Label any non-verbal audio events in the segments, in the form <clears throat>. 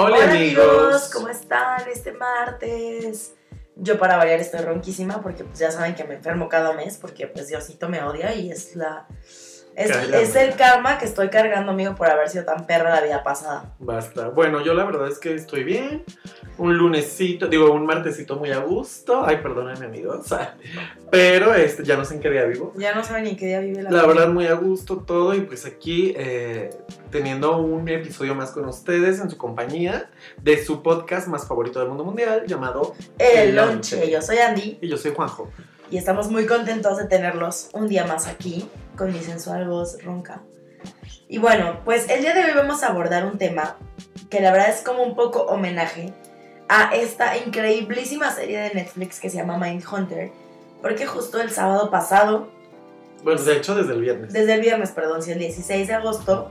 Hola, amigos. ¿cómo están este martes? Yo para variar estoy ronquísima porque pues ya saben que me enfermo cada mes porque pues Diosito me odia y es la... Es, es el karma que estoy cargando, amigo, por haber sido tan perra la vida pasada. Basta. Bueno, yo la verdad es que estoy bien. Un lunesito, digo, un martesito muy a gusto. Ay, perdónenme, amigos. <laughs> Pero este, ya no sé en qué día vivo. Ya no saben ni en qué día vive la La verdad, muy a gusto todo. Y pues aquí, eh, teniendo un episodio más con ustedes en su compañía de su podcast más favorito del mundo mundial, llamado El El lonche. lonche. Yo soy Andy Y yo soy Juanjo. y estamos muy contentos de tenerlos un día más aquí con mi sensual voz ronca. Y bueno, pues el día de hoy vamos a abordar un tema que la verdad es como un poco homenaje a esta increíblísima serie de Netflix que se llama Mindhunter, porque justo el sábado pasado, Bueno, de hecho, desde el viernes. desde el viernes, perdón, sí, el 16 de agosto,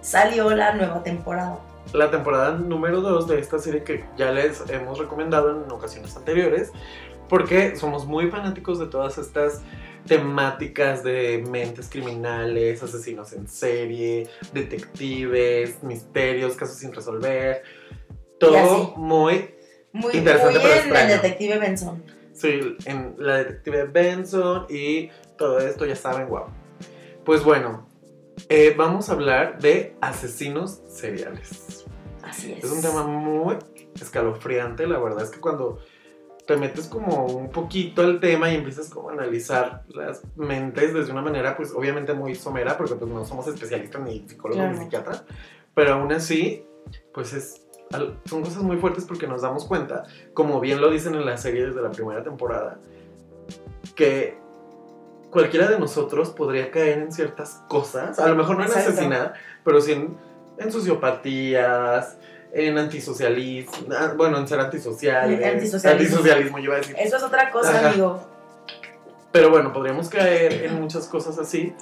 salió la nueva temporada. la temporada número 2 de esta serie que ya les hemos recomendado en ocasiones anteriores, porque somos muy fanáticos de todas estas temáticas de mentes criminales, asesinos en serie, detectives, misterios, casos sin resolver. Todo muy, Muy, Interesante, muy pero en el extraño. detective Benson. sí, en la detective Benson y todo esto, ya saben, wow. Pues bueno, eh, vamos a hablar de asesinos seriales. Así es. Es un tema muy escalofriante, la verdad es que cuando te metes como un poquito al tema y empiezas como a analizar las mentes desde una manera pues obviamente muy somera porque pues no somos especialistas ni psicólogos Claro. ni psiquiatras, pero aún así pues es, son cosas muy fuertes porque nos damos cuenta, como bien lo dicen en la serie desde la primera temporada, que cualquiera de nosotros podría caer en ciertas cosas, a lo mejor no en asesinar, pero sí en, en sociopatías, en antisocialismo, ah, bueno, en ser antisociales, Antisocialismo. antisocialismo, yo iba a decir. Eso es otra cosa, Ajá. amigo. Pero bueno, podríamos caer en muchas cosas así,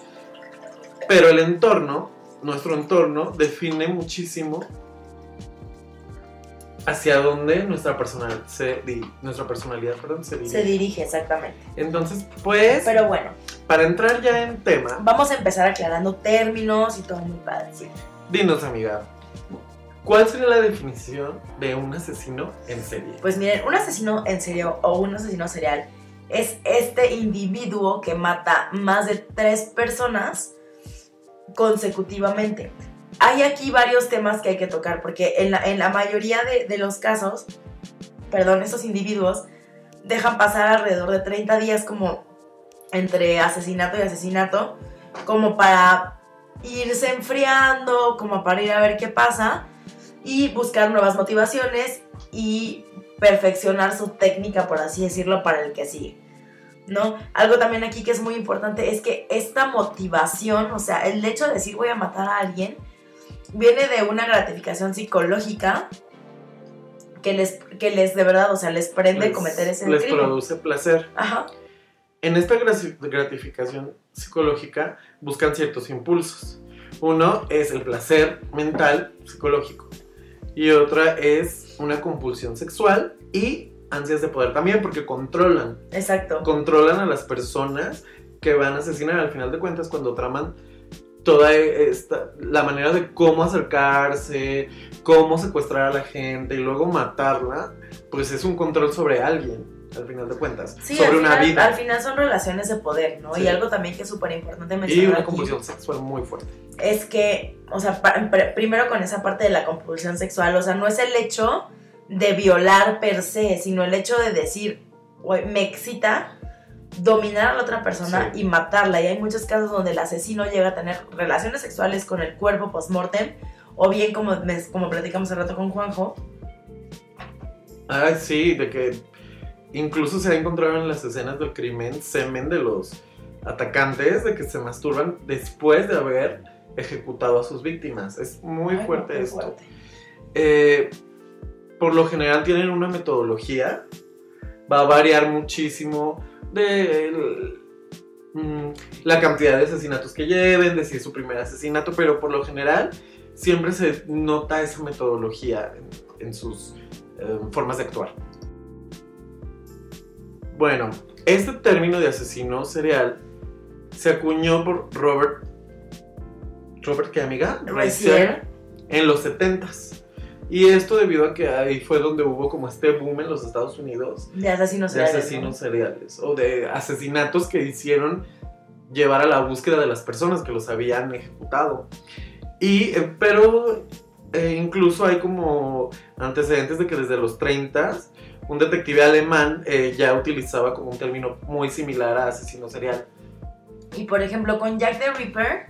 pero el entorno, nuestro entorno, define muchísimo hacia dónde nuestra, personal, se, nuestra personalidad perdón, se dirige. Se dirige, exactamente. Entonces, pues, Pero bueno, para entrar ya en tema, vamos a empezar aclarando términos y todo muy padre. Sí. dinos, amiga, ¿cuál sería la definición de un asesino en serie? Pues miren, un asesino en serio o un asesino serial es este individuo que mata más de tres personas consecutivamente. Hay aquí varios temas que hay que tocar porque en la, en la mayoría de, de los casos, perdón, estos individuos dejan pasar alrededor de 30 días como entre asesinato y asesinato, como para irse enfriando, como para ir a ver qué pasa y buscar nuevas motivaciones y perfeccionar su técnica, por así decirlo, para el que sigue. ¿No? Algo también aquí que es muy importante es que esta motivación, o sea, el hecho de decir voy a matar a alguien, viene de una gratificación psicológica que les, que les de verdad, o sea, les prende Les- cometer ese Les crimen. produce placer. Ajá, En esta grati- gratificación psicológica buscan ciertos impulsos. Uno es el placer mental, psicológico. Y otra es una compulsión sexual y ansias de poder también, porque controlan. exacto. Controlan a las personas que van a asesinar. Al final de cuentas, cuando traman toda esta, la manera de cómo acercarse, cómo secuestrar a la gente y luego matarla, pues es un control sobre alguien, al final de cuentas. Sí, sobre una final, vida. al final son relaciones de poder, ¿no? Sí. Y algo también que es súper importante Y mencionar una aquí compulsión sexual muy fuerte. es que, o sea, primero con esa parte de la compulsión sexual, o sea, no es el hecho de violar per se, sino el hecho de decir, "Güey, me excita dominar a la otra persona Sí. y matarla. Y hay muchos casos donde el asesino llega a tener relaciones sexuales con el cuerpo post-mortem, o bien como, como platicamos hace rato con Juanjo, Ay, sí, de que incluso se ha encontrado en las escenas del crimen semen de los atacantes de que se masturban después de haber ejecutado a sus víctimas. Es muy Ay, fuerte esto. fuerte. Eh, por lo general tienen una metodología, va a variar muchísimo de el- mm, la cantidad de asesinatos que lleven, de si es su primer asesinato, pero por lo general siempre se nota esa metodología en, en sus eh, formas de actuar. Bueno, este término de asesino serial se acuñó por Robert. ¿Robert qué amiga? Razier. en los 70s. Y esto debido a que ahí fue donde hubo como este boom en los Estados Unidos De asesinos de seriales, asesinos ¿no? seriales o de asesinatos que hicieron llevar a la búsqueda de las personas que los habían ejecutado. Y, eh, pero eh, incluso hay como antecedentes de que desde los 30 un detective alemán eh, ya utilizaba como un término muy similar a asesino serial. Y por ejemplo, con Jack the Ripper,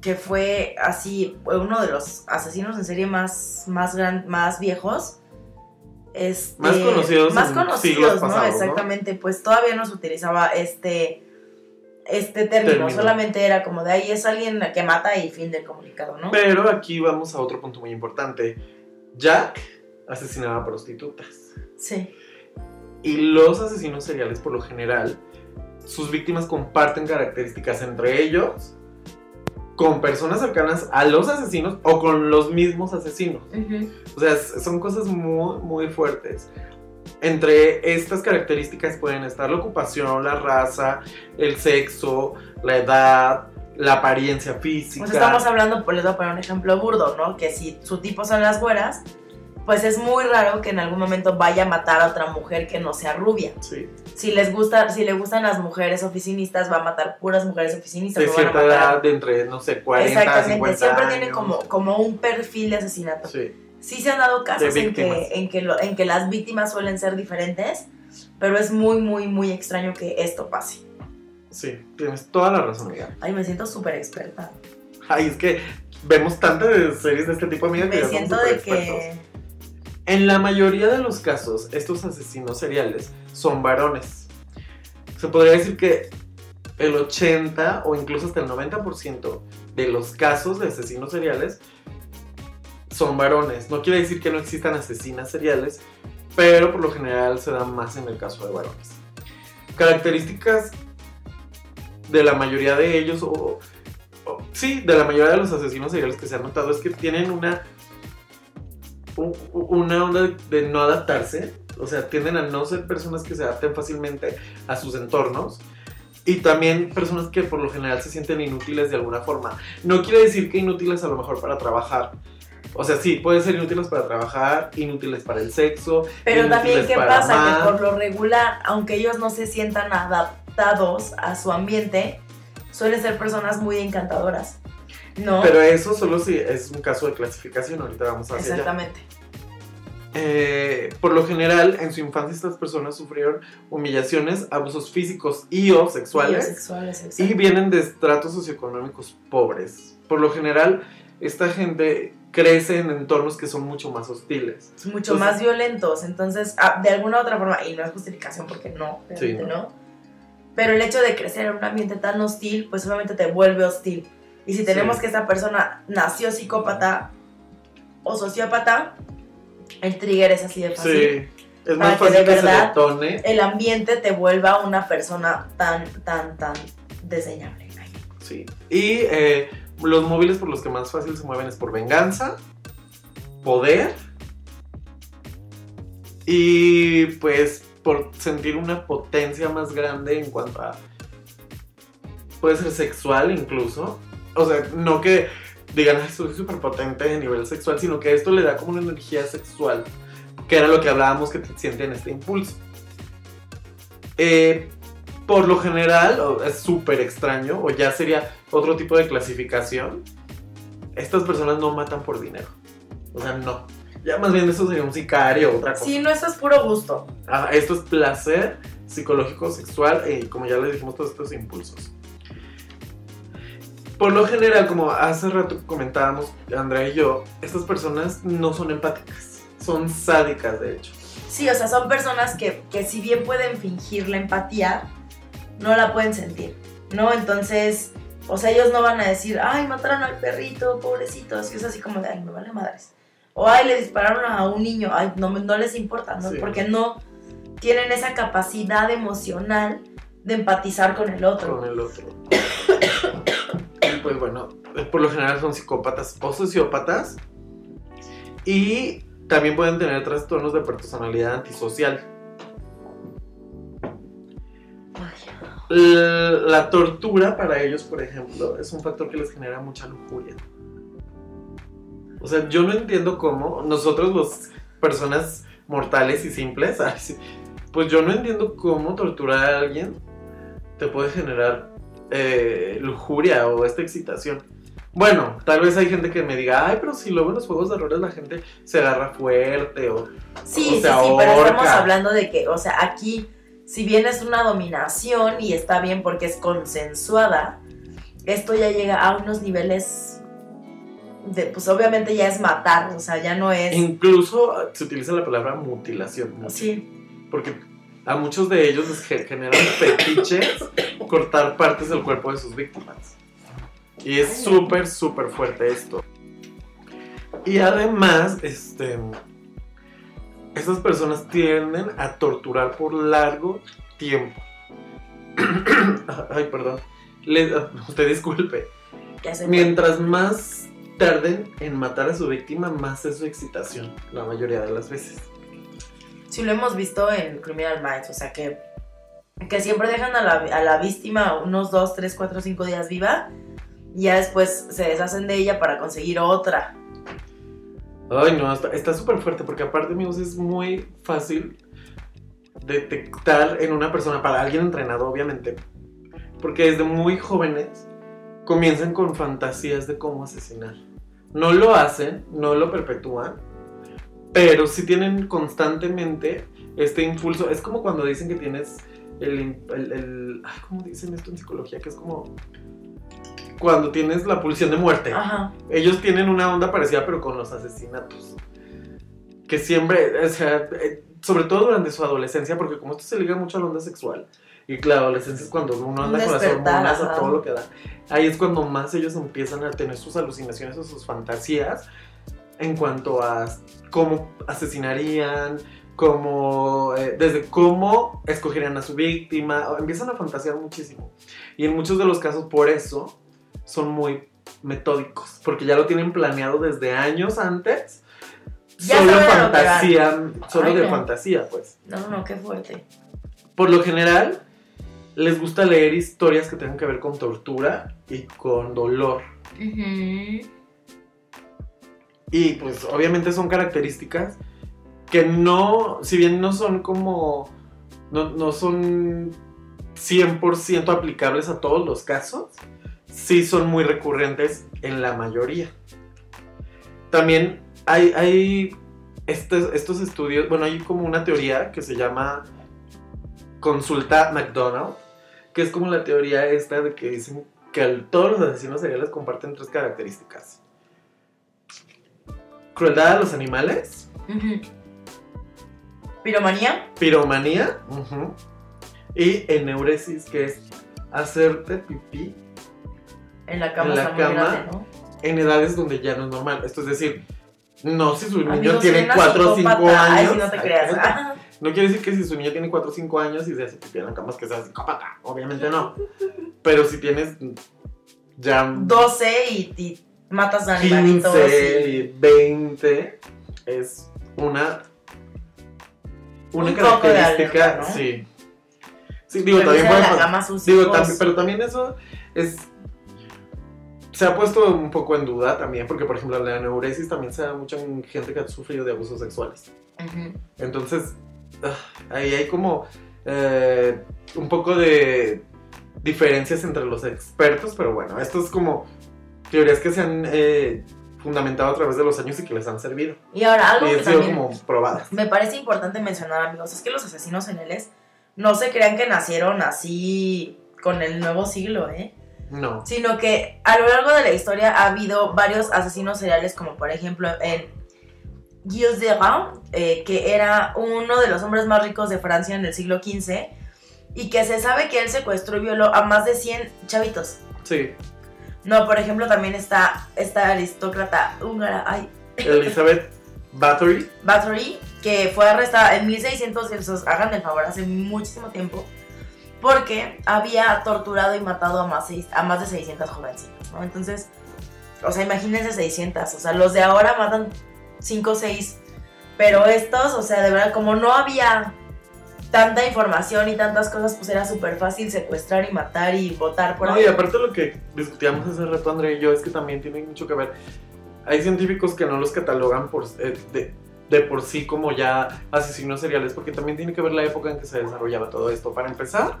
que fue así, fue uno de los asesinos en serie más, más, gran, más viejos. Este, Más conocidos Más conocidos, siglos ¿no? pasados, ¿no? Exactamente, pues todavía no se utilizaba este, este término, Término. solamente era como de ahí es alguien que mata y fin del comunicado, ¿no? Pero aquí vamos a otro punto muy importante. Jack asesinaba prostitutas. Sí. Y los asesinos seriales, por lo general, sus víctimas comparten características entre ellos con personas cercanas a los asesinos o con los mismos asesinos. Ujú. O sea, son cosas muy, muy fuertes. Entre estas características pueden estar la ocupación, la raza, el sexo, la edad, la apariencia física. Pues estamos hablando, pues les voy a poner un ejemplo burdo, ¿no? Que si su tipo son las güeras, pues es muy raro que en algún momento vaya a matar a otra mujer que no sea rubia. Sí. Si les gusta, si le gustan las mujeres oficinistas, va a matar puras mujeres oficinistas. De cierta edad, de entre, no sé, 40, Exactamente, 50 siempre años. tienen como, como un perfil de asesinato. Sí. Sí se han dado casos en que, en, que lo- en que las víctimas suelen ser diferentes, pero es muy, muy, muy extraño que esto pase. Sí, tienes toda la razón, amiga. Ay, me siento súper experta. Ay, es que vemos tantas series de este tipo, amiga, que Me siento de que... En la mayoría de los casos, estos asesinos seriales son varones. Se podría decir que el 80 o incluso hasta el 90% de los casos de asesinos seriales son varones. No quiere decir que no existan asesinas seriales, pero por lo general se dan más en el caso de varones. Características de la mayoría de ellos, o, o- sí, de la mayoría de los asesinos seriales que se han notado es que tienen una una onda de, no adaptarse, o sea, tienden a no ser personas que se adapten fácilmente a sus entornos y también personas que por lo general se sienten inútiles de alguna forma. No quiere decir que inútiles a lo mejor para trabajar. O sea, sí, pueden ser inútiles para trabajar, inútiles para el sexo. Pero también, ¿qué para pasa? amar. Que por lo regular, aunque ellos no se sientan adaptados a su ambiente, suelen ser personas muy encantadoras. ¿No? Pero eso solo si es un caso de clasificación, ahorita vamos hacia allá. Exactamente. Eh, por lo general, en su infancia estas personas sufrieron humillaciones, abusos físicos y o sexuales. Sexuales, y vienen de estratos socioeconómicos pobres. Por lo general, esta gente crece en entornos que son mucho más hostiles. mucho Entonces- más violentos. Entonces, ah, de alguna u otra forma, y no es justificación porque no, Sí, no. no. Pero el hecho de crecer en un ambiente tan hostil, pues obviamente te vuelve hostil. Y si tenemos Sí. que esta persona nació psicópata o sociópata, el trigger es así de fácil. Sí. Es Para más que fácil de que se verdad- detone. El ambiente te vuelva una persona tan, tan, tan desdeñable. Sí. Y eh, los móviles por los que más fácil se mueven es por venganza, poder y pues por sentir una potencia más grande en cuanto a... Puede ser sexual incluso. O sea, no que digan, "Ay, soy súper potente a nivel sexual, sino que esto le da como una energía sexual, que era lo que hablábamos que sienten este impulso. Eh, por lo general, es súper extraño, o ya sería otro tipo de clasificación, estas personas no matan por dinero. O sea, no. Ya más bien eso sería un sicario o otra cosa. Sí, no, eso es puro gusto. Ah, esto es placer psicológico, sexual y como ya les dijimos, todos estos impulsos. Por lo general, como hace rato comentábamos Andrea y yo, estas personas no son empáticas, son sádicas de hecho. Sí, o sea, son personas que, que si bien pueden fingir la empatía, no la pueden sentir, ¿no? Entonces, o sea, ellos no van a decir, ay, mataron al perrito, pobrecito, así es así como de, ay, me vale madres. O, ay, le dispararon a un niño, ay, no, no les importa, ¿no? Sí. Porque no tienen esa capacidad emocional de empatizar con el otro. con el otro. Pues bueno, por lo general son psicópatas o sociópatas. Y también pueden tener trastornos de personalidad antisocial. La tortura para ellos, por ejemplo, es un factor que les genera mucha lujuria. O sea, yo no entiendo cómo nosotros, los personas mortales y simples, <laughs> pues yo no entiendo cómo torturar a alguien te puede generar eh, lujuria o esta excitación. Bueno, tal vez hay gente que me diga, ay, pero si luego en los juegos de errores la gente se agarra fuerte o, Sí, o sí, se sí, pero estamos hablando de que, o sea, aquí, si bien es una dominación y está bien porque es consensuada, esto ya llega a unos niveles de, pues obviamente ya es matar, o sea, ya no es... Incluso se utiliza la palabra mutilación. mucho. Sí, Porque a muchos de ellos les ge- generan fetiches cortar partes del cuerpo de sus víctimas. Y es súper, súper fuerte esto. Y además, este, estas personas tienden a torturar por largo tiempo. <coughs> Ay, perdón. Le- usted disculpe. Mientras más tarden en matar a su víctima, más es su excitación, la mayoría de las veces. Sí lo hemos visto en Criminal Minds, o sea, que, que siempre dejan a la, a la víctima unos 2, 3, 4, 5 días viva y ya después se deshacen de ella para conseguir otra. Ay, no, está súper fuerte porque aparte, amigos, es muy fácil detectar en una persona, para alguien entrenado, obviamente, porque desde muy jóvenes comienzan con fantasías de cómo asesinar. No lo hacen, no lo perpetúan, pero sí tienen constantemente este impulso. Es como cuando dicen que tienes el... el- el- ay, ¿Cómo dicen esto en psicología? Que es como... Cuando tienes la pulsión de muerte. Ajá. Ellos tienen una onda parecida, pero con los asesinatos. Que siempre, o sea, eh, sobre todo durante su adolescencia, porque como esto se liga mucho a la onda sexual, y claro, adolescencia es cuando uno anda con las hormonas a todo lo que da. Ahí es cuando más ellos empiezan a tener sus alucinaciones o sus fantasías en cuanto a cómo asesinarían, cómo, eh, desde cómo escogerían a su víctima, empiezan a fantasear muchísimo. Y en muchos de los casos, por eso, son muy metódicos, porque ya lo tienen planeado desde años antes. Ya solo fantasía, solo Ay, de no. fantasía, pues. No, no, no, qué fuerte. Por lo general, les gusta leer historias que tengan que ver con tortura y con dolor. Y pues obviamente son características que no, si bien no son como, no, no son 100% aplicables a todos los casos, sí son muy recurrentes en la mayoría. También hay, hay estos, estos estudios, bueno, hay como una teoría que se llama consulta McDonald, que es como la teoría esta de que dicen que todos los asesinos seriales comparten tres características. Crueldad a los animales, Ujú. Piromanía. piromanía ujú, y eneuresis, que es hacerte pipí En la cama En la cama. grande, ¿no? en edades donde ya no es normal. Esto es decir, no si su niño Amigos, tiene soy una 4 o 5 psicópata. años. Ay, si no te creas. Ah, No quiere decir que si su niño tiene 4 o 5 años y se hace pipí en la cama es que sea psicópata. Obviamente no. Pero si tienes ya 12 y, y matas animalitos. 15 y- y 20 es una una Un característica, sí. Sí, digo, también puede a digo, también- pero también eso es se ha puesto un poco en duda también porque por ejemplo la neuresis también se da mucho en gente que ha sufrido de abusos sexuales. Entonces, ah, ahí hay como eh, un poco de diferencias entre los expertos, pero bueno, esto es como teorías que se han eh, fundamentado a través de los años y que les han servido. Y ahora algo Y que han sido como probadas. me parece importante mencionar, amigos, es que los asesinos seriales no se crean que nacieron así con el nuevo siglo, ¿eh? No. Sino que a lo largo de la historia ha habido varios asesinos seriales, como por ejemplo en Gilles de Rau, eh, que era uno de los hombres más ricos de Francia en el siglo XV, y que se sabe que él secuestró y violó a más de 100 chavitos. Sí. No, por ejemplo, también está esta aristócrata húngara, ay, Elizabeth Bathory. Bathory, que fue arrestada en 1600, esos, hagan el favor, hace muchísimo tiempo, porque había torturado y matado a más, seis- a más de 600 jovencitas, ¿no? Entonces, o sea, imagínense 600, o sea, los de ahora matan 5 o 6, pero estos, o sea, de verdad, como no había tanta información y tantas cosas, pues era súper fácil secuestrar y matar y votar por No, ahí. y aparte lo que discutíamos hace rato André y yo es que también tiene mucho que ver. hay científicos que no los catalogan por, eh, de, de por sí como ya asesinos seriales, porque también tiene que ver la época en que se desarrollaba todo esto. Para empezar,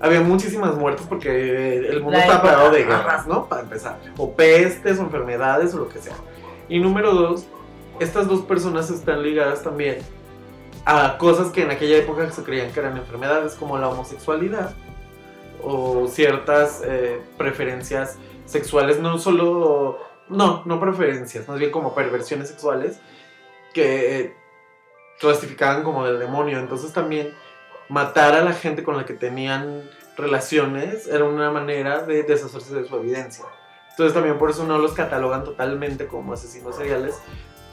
había muchísimas muertes porque el mundo La estaba parado de guerras, ¿no? Para empezar. O pestes o enfermedades o lo que sea. Y número dos, estas dos personas están ligadas también a cosas que en aquella época se creían que eran enfermedades, como la homosexualidad o ciertas eh, preferencias sexuales, no solo, no, no preferencias, más bien como perversiones sexuales que clasificaban como del demonio. Entonces también matar a la gente con la que tenían relaciones era una manera de deshacerse de su evidencia. Entonces también por eso no los catalogan totalmente como asesinos seriales,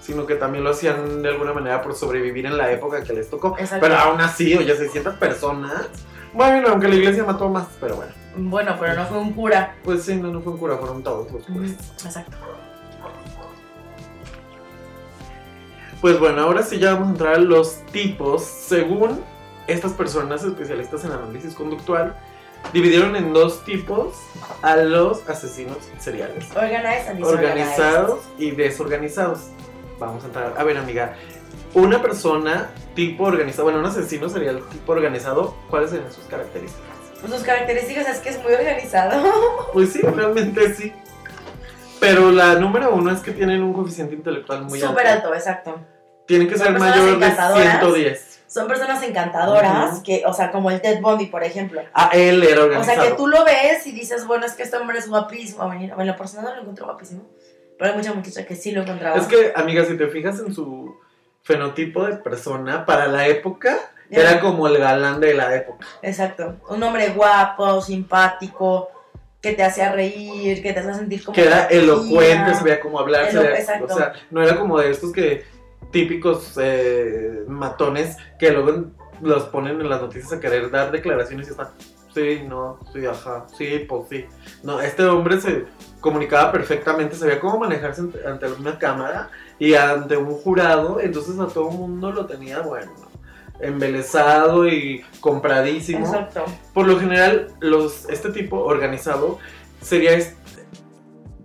sino que también lo hacían de alguna manera por sobrevivir en la época que les tocó. Pero aún así, oye, 600 personas. Bueno, aunque la iglesia mató más, pero bueno. Bueno, pero no fue un cura. Pues sí, no, no fue un cura, fueron todos los curas. Exacto. Pues bueno, ahora sí ya vamos a entrar a los tipos. Según estas personas especialistas en análisis conductual, dividieron en dos tipos a los asesinos seriales. Organized and Organizados y desorganizados. Vamos a entrar. A ver, amiga. Una persona tipo organizado, bueno, un asesino serial tipo organizado, ¿cuáles serían sus características? Pues sus características es que es muy organizado. <laughs> Pues sí, realmente sí. Pero la número uno es que tienen un coeficiente intelectual muy Súper alto, exacto. Tienen que Son ser mayor de encantadoras. 110. Son personas encantadoras, que, o sea, como el Ted Bundy, por ejemplo. Ah, él era O organizado. sea, que tú lo ves y dices, bueno, es que este hombre es guapísimo. Bueno, en la persona no lo encuentro guapísimo. Pero hay mucha muchacha que sí lo encontraba. Es que, amiga, si te fijas en su fenotipo de persona, para la época, era como el galán de la época. Exacto. Un hombre guapo, simpático, que te hacía reír, que te hacía sentir como. Que era tranquila. elocuente, sabía cómo hablar, sabía- exacto. o sea, no era como de estos que típicos eh, matones que luego los ponen en las noticias a querer dar declaraciones y están, sí, no, sí, ajá, sí, pues sí. No, este hombre se comunicaba perfectamente, sabía cómo manejarse ante, ante una cámara y ante un jurado, entonces a todo el mundo lo tenía, bueno, embelesado y compradísimo. Exacto. Por lo general, los, este tipo organizado sería este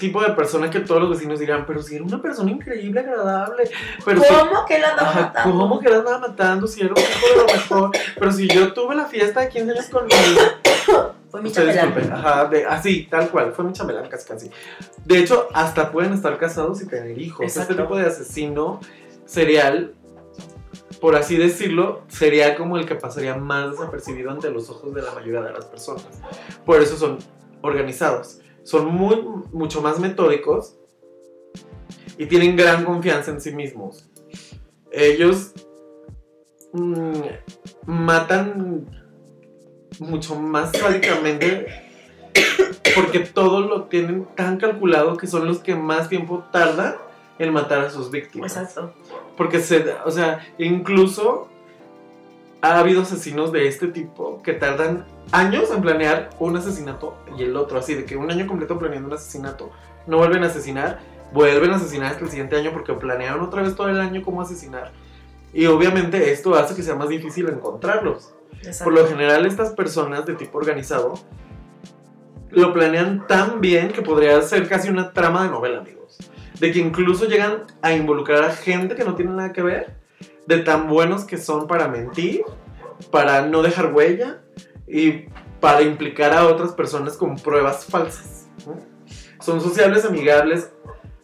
tipo de persona que todos los vecinos dirán, pero si era una persona increíble, agradable, pero si- ¿Cómo que lo andaba Ajá, matando? ¿Cómo que la andaba matando? Si era un tipo de lo mejor. Pero si yo tuve la fiesta de 15 años con mi. <laughs> Fue mi disculpe, Ajá, de, así, tal cual. Fue mi chambelán casi casi. De hecho, hasta pueden estar casados y tener hijos. Exacto. Este tipo de asesino serial, por así decirlo, sería como el que pasaría más desapercibido ante los ojos de la mayoría de las personas. Por eso son organizados. Son muy, mucho más metódicos y tienen gran confianza en sí mismos. Ellos mm, matan mucho más sádicamente porque todo lo tienen tan calculado que son los que más tiempo tardan en matar a sus víctimas. Exacto. Porque se, o sea, incluso ha habido asesinos de este tipo que tardan años en planear un asesinato y el otro, así de que un año completo planeando un asesinato, no vuelven a asesinar, vuelven a asesinar hasta el siguiente año porque planearon otra vez todo el año cómo asesinar. Y obviamente esto hace que sea más difícil encontrarlos. Exacto. Por lo general estas personas de tipo organizado lo planean tan bien que podría ser casi una trama de novela, amigos. De que incluso llegan a involucrar a gente que no tiene nada que ver, de tan buenos que son para mentir, para no dejar huella y para implicar a otras personas con pruebas falsas. ¿no? Son sociables, amigables,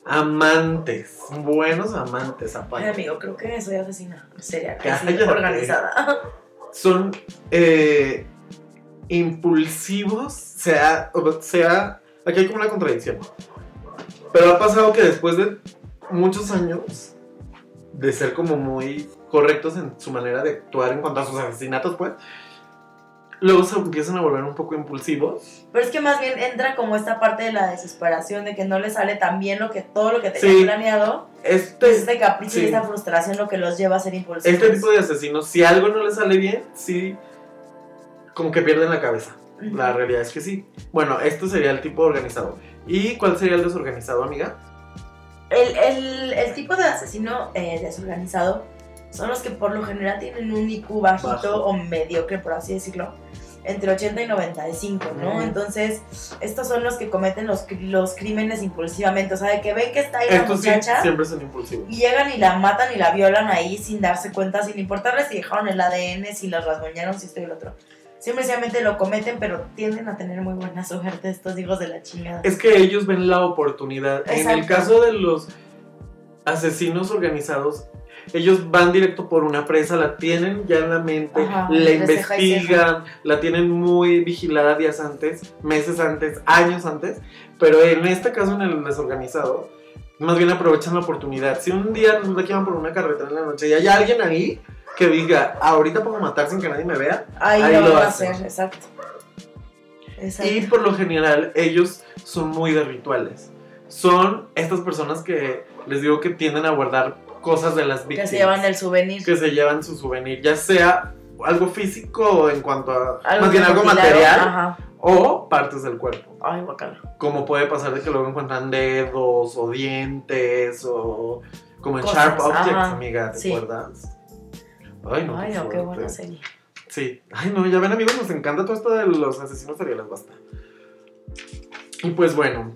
amantes, buenos amantes, aparte. amigo, creo que soy asesina serial. Organizada. <laughs> son eh, impulsivos, sea, sea, aquí hay como una contradicción. Pero ha pasado que después de muchos años de ser como muy correctos en su manera de actuar en cuanto a sus asesinatos, pues, luego se empiezan a volver un poco impulsivos. Pero es que más bien entra como esta parte de la desesperación, de que no le sale tan bien lo que todo lo que Sí. tenía planeado. Este, Es este capricho sí. y esta frustración lo que los lleva a ser impulsivos. este tipo de asesinos, si algo no les sale bien, sí, como que pierden la cabeza. Ujú. La realidad es que sí. Bueno, esto sería el tipo organizado. ¿Y cuál sería el desorganizado, amiga? El, el- el tipo de asesino eh, desorganizado son los que por lo general tienen un IQ bajito Bajo. o mediocre, por así decirlo. entre 80 y 95, ¿no? Entonces, estos son los que cometen los, los crímenes impulsivamente, o sea, de que ven que está ahí la Estos sí, muchacha siempre son impulsivos. y llegan y la matan y la violan ahí sin darse cuenta, sin importarles si dejaron el ADN, si las rasguñaron, si esto y el otro. Simplemente lo cometen, pero tienden a tener muy buena suerte estos hijos de la chingada. Es que ellos ven la oportunidad. En el Exacto. caso de los asesinos organizados, ellos van directo por una presa, la tienen ya en la mente, Ajá, la investigan, la tienen muy vigilada días antes, meses antes, años antes, pero en este caso en el desorganizado, más bien aprovechan la oportunidad. Si un día resulta que van por una carretera en la noche y hay alguien ahí que diga, ahorita puedo matar sin que nadie me vea, Ahí, ahí lo lo van a hacer, exacto. Exacto. Y por lo general ellos son muy de rituales. Son estas personas que les digo que tienden a guardar cosas de las que víctimas. se llevan el souvenir. que se llevan su souvenir, ya sea algo físico en cuanto a Algo más bien que algo material Ajá. o partes del cuerpo. Ay, guacala. Como puede pasar de que luego encuentran dedos o dientes o como en Sharp Objects, ajá, amiga, ¿te sí. acuerdas? Ay, no, Ay, qué no, qué buena serie. Sí. Ay, no, ya ven, amigos, nos encanta todo esto de los asesinos seriales, basta. Y pues bueno,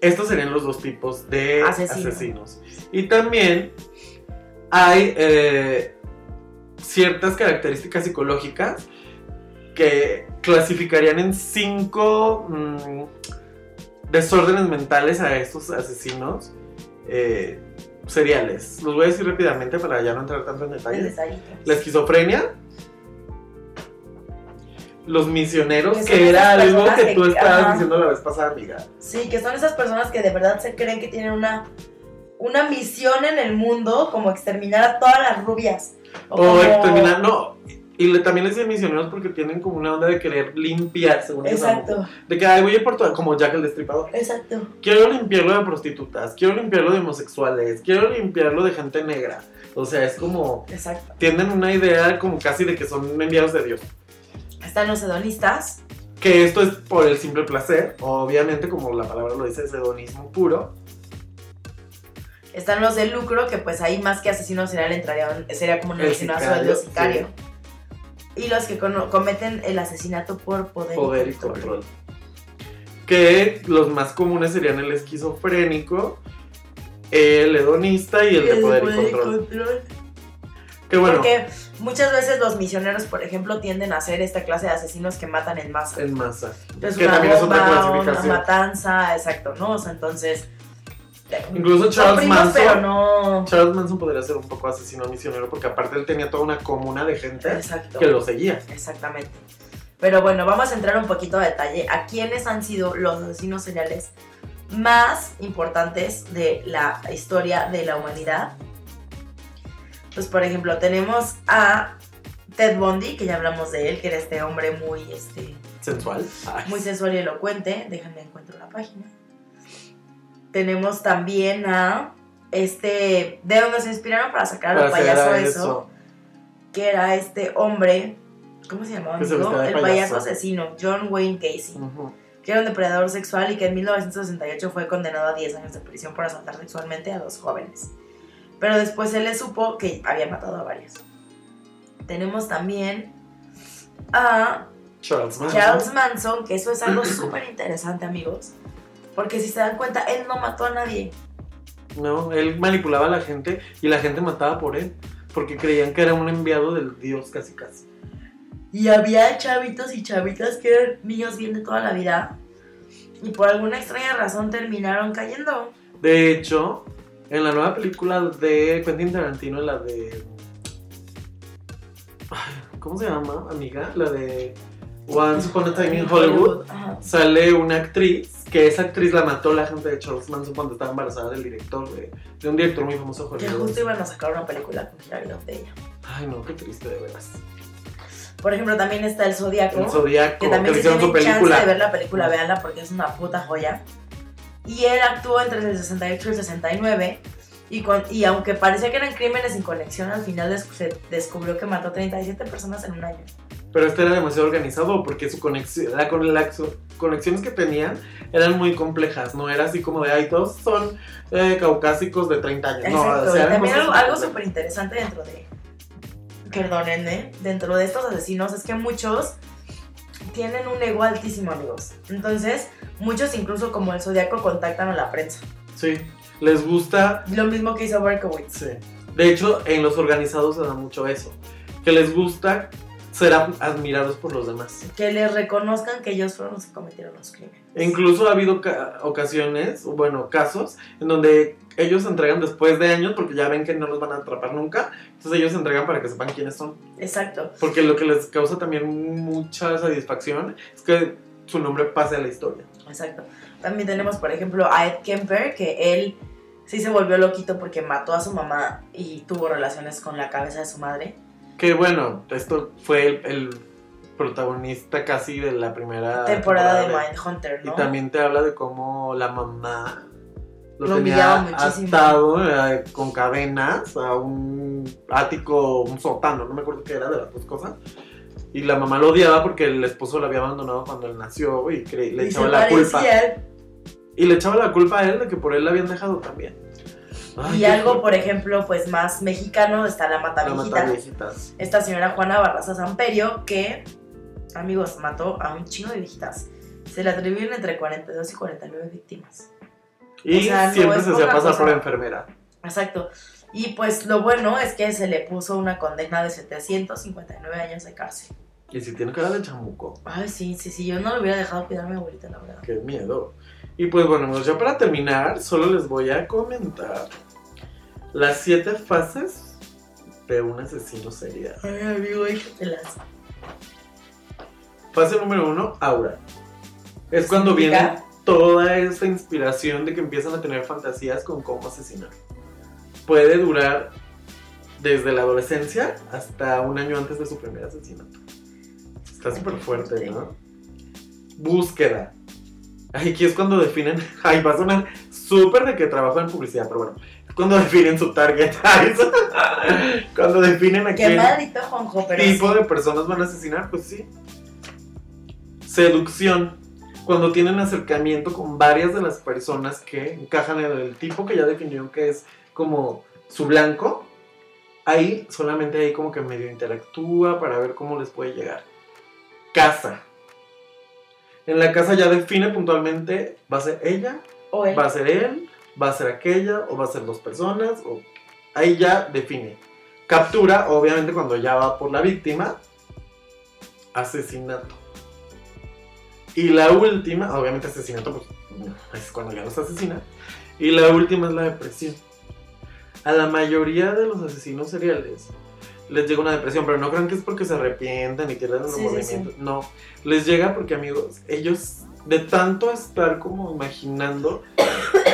estos serían los dos tipos de Asesino. asesinos. Y también hay eh, ciertas características psicológicas que clasificarían en cinco mm, desórdenes mentales a estos asesinos eh, seriales. Los voy a decir rápidamente para ya no entrar tanto en detalles. La esquizofrenia. Los misioneros, Que era algo que que- tú estabas ajá. diciendo la vez pasada, amiga. Sí, que son esas personas que de verdad se creen que tienen una, una misión en el mundo, como exterminar a todas las rubias. O, como- exterminar, no. Y le- también les dicen misioneros porque tienen como una onda de querer limpiar, según ellos. Exacto, De que, ay, voy a por todo, como Jack el Destripador. exacto. Quiero limpiarlo de prostitutas, quiero limpiarlo de homosexuales, quiero limpiarlo de gente negra. O sea, es como, Exacto. tienen una idea como casi de que son enviados de Dios. Están los hedonistas, Que esto es por el simple placer, obviamente, como la palabra lo dice, es hedonismo puro. están los de lucro, que pues ahí más que asesino serial entraría, sería como un asesino a sicario, sueldo sicario. Y los que cometen el asesinato por poder, poder y control. Que los más comunes serían el esquizofrénico, el hedonista y el de poder y control. Que bueno, Porque muchas veces los misioneros, por ejemplo, tienden a ser esta clase de asesinos que matan en masa. en masa. Entonces, que una también es otra bomba, una clasificación. matanza, exacto, ¿no? O sea, entonces... Incluso Charles primos, Manson. pero no... Charles Manson podría ser un poco asesino misionero porque aparte él tenía toda una comuna de gente Exacto. que lo seguía. Exactamente. Pero bueno, vamos a entrar un poquito a detalle a quiénes han sido los asesinos seriales más importantes de la historia de la humanidad. Pues por ejemplo, tenemos a Ted Bundy, que ya hablamos de él, que era este hombre muy, este, Sensual. Ay, muy sensual y elocuente. Déjenme encuentro la página. Tenemos también a este, de donde se inspiraron para sacar al payaso eso, que era este hombre, ¿cómo se llamaba? Se El payaso payaso. asesino, John Wayne Casey, que era un depredador sexual y que en 1968 fue condenado a 10 años de prisión por asaltar sexualmente a dos jóvenes. Pero después se le supo que había matado a varios. Tenemos también a Charles Manson. Charles Manson, que eso es algo <clears throat> súper interesante, amigos. Porque si se dan cuenta, él no mató a nadie. No, él manipulaba a la gente y la gente mataba por él. Porque creían que era un enviado del Dios casi casi. Y había chavitos y chavitas que eran niños bien de toda la vida. Y por alguna extraña razón terminaron cayendo. De hecho, en la nueva película de Quentin Tarantino, la de. ¿Cómo se llama, amiga? La de Once Upon a Time in Hollywood. Ajá. Sale una actriz, que esa actriz la mató la gente de Charles Manson cuando estaba embarazada del director, de, de un director muy famoso Que Hollywood. justo iban a sacar una película con Hilary Duff de ella. Ay, no, qué triste de veras. Por ejemplo, también está El Zodíaco. El Zodíaco, que que, también le si tienen su chance de ver la película, véanla porque es una puta joya. Y él actuó entre el 68 y el 69. Y, con- y aunque parecía que eran crímenes sin conexión, al final se descubrió que mató 37 personas en un año. Pero este era demasiado organizado porque su conexión, la, con- las conexiones que tenían eran muy complejas. No era así como de, ay, todos son eh, caucásicos de 30 años. No, Exacto. o sea, y también algo, algo súper interesante dentro de. Perdónenme. Dentro de estos asesinos es que muchos tienen un ego altísimo, amigos. Entonces, muchos incluso como el Zodíaco contactan a la prensa. Sí, les gusta. Lo mismo que hizo Berkowitz. Sí. De hecho, en los organizados se da mucho eso. Que les gusta ser ad- admirados por los demás. Que les reconozcan que ellos fueron los que cometieron los crímenes. E incluso ha habido ca- ocasiones, bueno, casos, en donde ellos se entregan después de años porque ya ven que no los van a atrapar nunca. Entonces ellos se entregan para que sepan quiénes son. Exacto. Porque lo que les causa también mucha satisfacción es que su nombre pase a la historia. Exacto. También tenemos, por ejemplo, a Ed Kemper, que él sí se volvió loquito porque mató a su mamá y tuvo relaciones con la cabeza de su madre. Que bueno, esto fue el, el protagonista casi de la primera temporada de de- Mindhunter, ¿no? Y también te habla de cómo la mamá lo, Lo tenía muchísimo. atado eh, con cadenas a un ático, un sótano, no me acuerdo qué era de las dos cosas. Y la mamá lo odiaba porque el esposo lo había abandonado cuando él nació y le Y echaba la culpa. Y le echaba la culpa a él de que por él la habían dejado también. Ay, Y algo, por ejemplo, pues más mexicano está la mata La viejita. mata viejitas. Esta señora Juana Barraza Samperio, que, amigos, mató a un chingo de viejitas. Se le atribuyen entre 42 y 49 víctimas. Y O sea, no siempre se pasar cosa. por enfermera. Exacto. Y pues lo bueno es que se le puso una condena de 759 años de cárcel. Y si tiene cara de chamuco. Ay, sí, sí, sí, yo no lo hubiera dejado cuidar a mi abuelita, la verdad. Qué miedo. Y pues bueno, ya para terminar, solo les voy a comentar las siete fases de un asesino serial. Ay, amigo, échatelas. Fase número uno, aura. Es cuando ¿Significa? viene toda esa inspiración de que empiezan a tener fantasías con cómo asesinar. Puede durar desde la adolescencia hasta un año antes de su primer asesinato. Está súper fuerte, ¿no? Búsqueda. Aquí es cuando definen. <laughs> Ay, va a sonar súper de que trabajo en publicidad, pero bueno. Cuando definen su target. <laughs> Cuando definen a Qué maldito, Juanjo, pero tipo sí. de personas van a asesinar, pues sí. Seducción. Cuando tienen acercamiento con varias de las personas que encajan en el tipo que ya definieron que es como su blanco, ahí solamente ahí como que medio interactúa para ver cómo les puede llegar. Casa. En la casa ya define puntualmente, va a ser ella, O él. va a ser él, va a ser aquella, o va a ser dos personas, o ahí ya define. Captura, obviamente cuando ya va por la víctima, asesinato. Y la última, obviamente asesinato, pues es cuando ya los asesina. Y la última es la depresión. A la mayoría de los asesinos seriales les llega una depresión, pero no crean que es porque se arrepientan y pierden el Sí, sí, movimiento. No, les llega porque, amigos, ellos de tanto estar como imaginando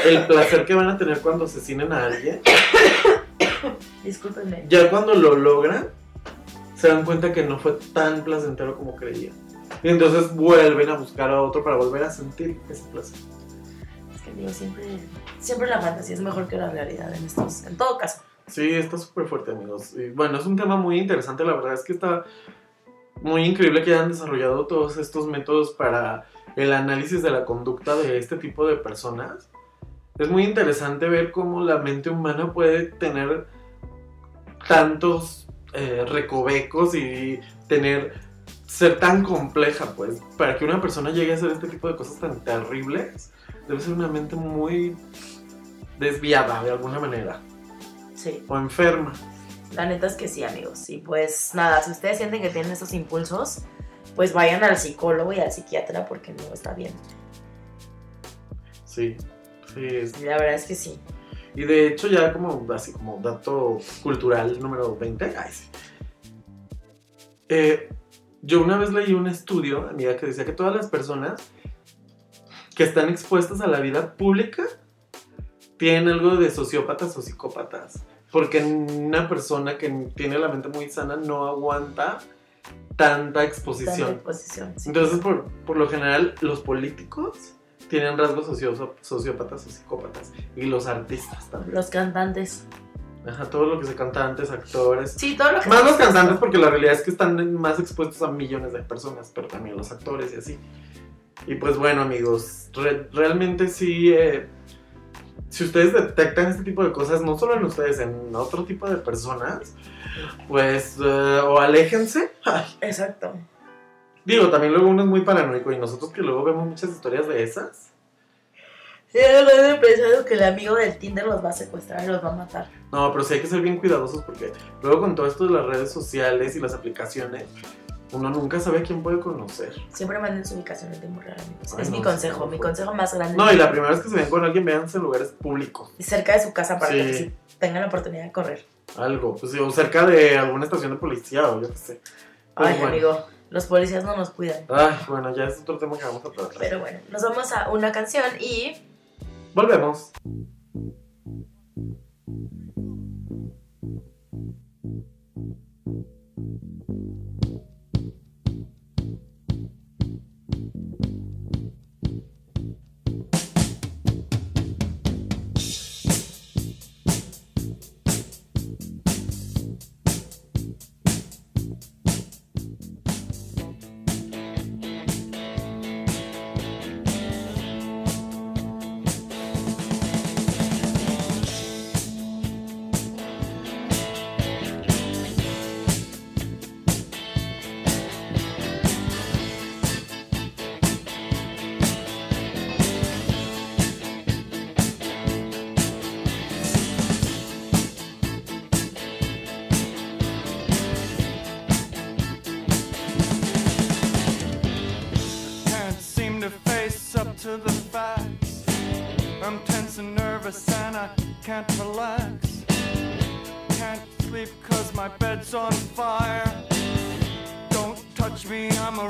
el <laughs> placer que van a tener cuando asesinen a alguien, <coughs> Discúlpenme. ya cuando lo logran, se dan cuenta que no fue tan placentero como creían. Y entonces vuelven a buscar a otro para volver a sentir ese placer. Es que digo, siempre, siempre la fantasía es mejor que la realidad en estos, en todo caso. Sí, está súper fuerte, amigos. Y bueno, es un tema muy interesante. La verdad es que está muy increíble que hayan desarrollado todos estos métodos para el análisis de la conducta de este tipo de personas. Es muy interesante ver cómo la mente humana puede tener tantos eh, recovecos y tener ser tan compleja, pues, para que una persona llegue a hacer este tipo de cosas tan terribles, debe ser una mente muy desviada de alguna manera Sí, o enferma. la neta es que sí, amigos. Y pues nada, si ustedes sienten que tienen esos impulsos, pues vayan al psicólogo y al psiquiatra porque no está bien. Sí, sí. la verdad es que sí. Y de hecho ya como así como dato cultural número 20, ay, sí. Eh, yo una vez leí un estudio, amiga, que decía que todas las personas que están expuestas a la vida pública tienen algo de sociópatas o psicópatas. Porque una persona que tiene la mente muy sana no aguanta tanta Tanta exposición. exposición, sí. Entonces, por, por lo general, los políticos tienen rasgos socio- sociópatas o psicópatas. Y los artistas también. Los cantantes. Ajá, todo lo que se cantantes, actores. Sí, todo lo que Más los cantantes porque la realidad es que están más expuestos a millones de personas, pero también los actores y así. Y pues bueno amigos, re- realmente sí, eh, si ustedes detectan este tipo de cosas, no solo en ustedes, en otro tipo de personas, pues eh, o aléjense. <laughs> Ay, Exacto. Digo, también luego uno es muy paranoico y nosotros que luego vemos muchas historias de esas. Yo he pensado que el amigo del Tinder los va a secuestrar y los va a matar. No, pero sí hay que ser bien cuidadosos porque luego con todo esto de las redes sociales y las aplicaciones, uno nunca sabe a quién puede conocer. Siempre manden su ubicación en tiempo real, amigos. Ay, es no, mi consejo, mi consejo más grande. No, y la primera vez que se ven con alguien, véanse en lugares públicos. Y cerca de su casa para que Sí. si tengan la oportunidad de correr. Algo, pues o cerca de alguna estación de policía o yo qué sé. Pero Ay, bueno. amigo, los policías no nos cuidan. Ay, bueno, ya es otro tema que vamos a tratar. Pero bueno, nos vamos a una canción y Volvemos. Can't relax. Can't sleep cause my bed's on fire. Don't touch me, I'm a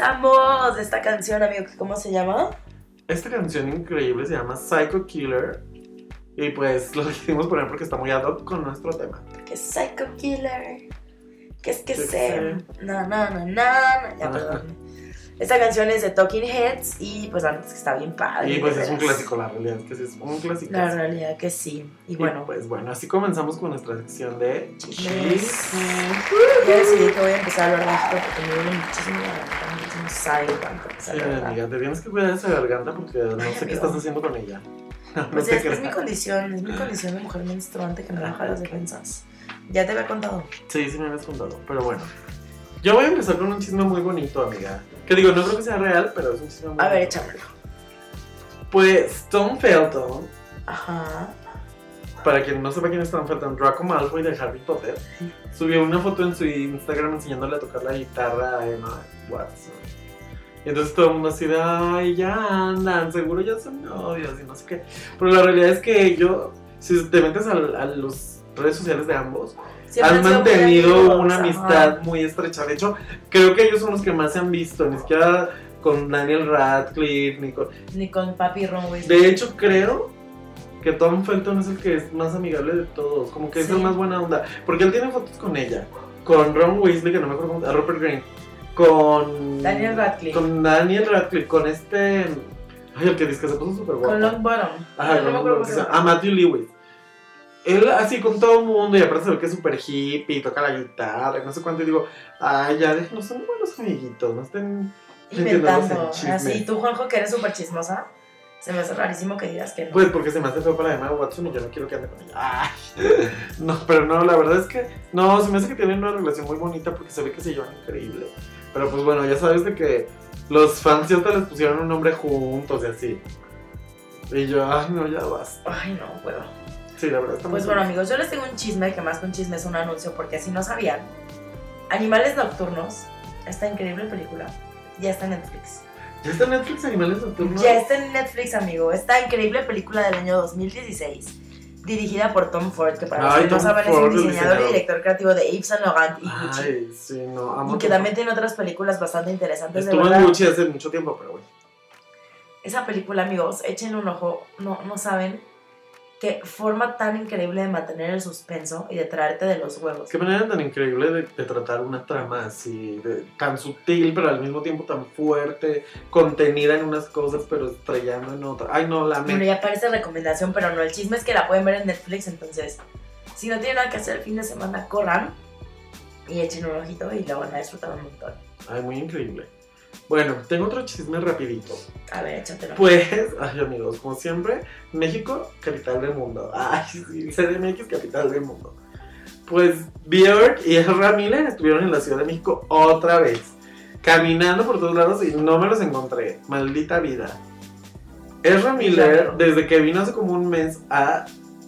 regresamos de esta canción, amigo. ¿Cómo se llama? Esta canción increíble se llama Psycho Killer. Y pues lo <laughs> decidimos poner porque está muy ad hoc con nuestro tema. Que es Psycho Killer. Que es que Que sé. Na, na, na, na, na. Ya, perdón. Esta canción es de Talking Heads y pues la neta es que está bien padre. Y pues de es un clásico, la realidad es que sí es un clásico. La realidad que sí. Y Y bueno, pues bueno, así comenzamos con nuestra sección de Chismes. ya decidí que voy a empezar a hablar bajito porque me duele muchísimo la garganta. No sabe cuánto. Sí, amiga, te tienes que cuidar esa garganta porque no sé qué estás haciendo con ella. <laughs> No Pues es, es mi condición, es mi condición de mujer menstruante que me baja las defensas. Ya te había contado. Sí, sí me habías contado, pero bueno. Yo voy a empezar con un chisme muy bonito, amiga. Que digo, no creo que sea real, pero es un chisme muy A ver, bonito. échamelo. Pues Tom Felton, Ajá. para quien no sepa quién es Tom Felton, Draco Malfoy de Harry Potter, subió una foto en su Instagram enseñándole a tocar la guitarra a Emma Watson. Y entonces todo el mundo así de, ay, ya andan, seguro ya son novios y no sé qué. Pero la realidad es que yo, si te metes al- a, las redes sociales de ambos, Siempre han mantenido una ajá. amistad muy estrecha. De hecho, creo que ellos son los que más se han visto, ni siquiera con Daniel Radcliffe, ni con... Ni con papi Ron Weasley. De hecho, creo que Tom Felton es el que es más amigable de todos, como que es Sí. el más buena onda, porque él tiene fotos con ella, con Ron Weasley, que no me acuerdo cómo, a Rupert Green, con Daniel Radcliffe. Con, con Daniel Radcliffe, con este, ay, el que dice que se puso súper guapo. Long Bottom. Ajá, no me con- acuerdo con- se llama. Matthew Lewis. Él así con todo el mundo y aparte se ve que es súper hippie, y toca la guitarra, y no sé cuánto, y digo, ay, ya déjenos, son buenos amiguitos, no estén Inventando. Así, chismes. tú, Juanjo, que eres súper chismosa, se me hace rarísimo que digas que no. Pues porque se me hace feo para Emma Watson y yo no quiero que ande con ella. Ay. <laughs> No, pero no, la verdad es que no, se me hace que tienen una relación muy bonita porque se ve que se llevan increíble. Pero pues bueno, ya sabes de que los fans ya hasta les pusieron un nombre juntos y así. Y yo, ay no, ya basta. Ay, no puedo. Sí, la verdad está muy Pues bueno, amigos, yo les tengo un chisme que más que un chisme es un anuncio, porque si no sabían, Animales Nocturnos, esta increíble película, ya está en Netflix. ¿Ya está en Netflix Animales Nocturnos? Ya está en Netflix, amigo. Esta increíble película del año 2016, dirigida por Tom Ford, que para los que no saben es un el diseñador y director creativo de Yves Saint Laurent y Gucci. Ay, sí, no, amo y que también tiene otras películas bastante interesantes de Estuvo en Gucci hace mucho tiempo, pero bueno. Esa película, amigos, échenle un ojo. No, no saben qué forma tan increíble de mantener el suspenso y de traerte de los huevos. Qué manera tan increíble de, de tratar una trama así, de- tan sutil, pero al mismo tiempo tan fuerte, contenida en unas cosas, pero estrellando en otras. Ay, no, la Bueno, ya parece recomendación, pero no. El chisme es que la pueden ver en Netflix, entonces, si no tienen nada que hacer el fin de semana, corran y echen un ojito y la van a disfrutar un montón. Ay, muy increíble. Bueno, tengo otro chisme rapidito. A ver, échatelo. Pues, <laughs> ay amigos, como siempre, México, capital del mundo. Ay, sí, CDMX, capital del mundo. Pues Björk y Ezra Miller estuvieron en la Ciudad de México otra vez, caminando por todos lados y no me los encontré. Maldita vida. Ezra Miller, desde que vino hace como un mes, ha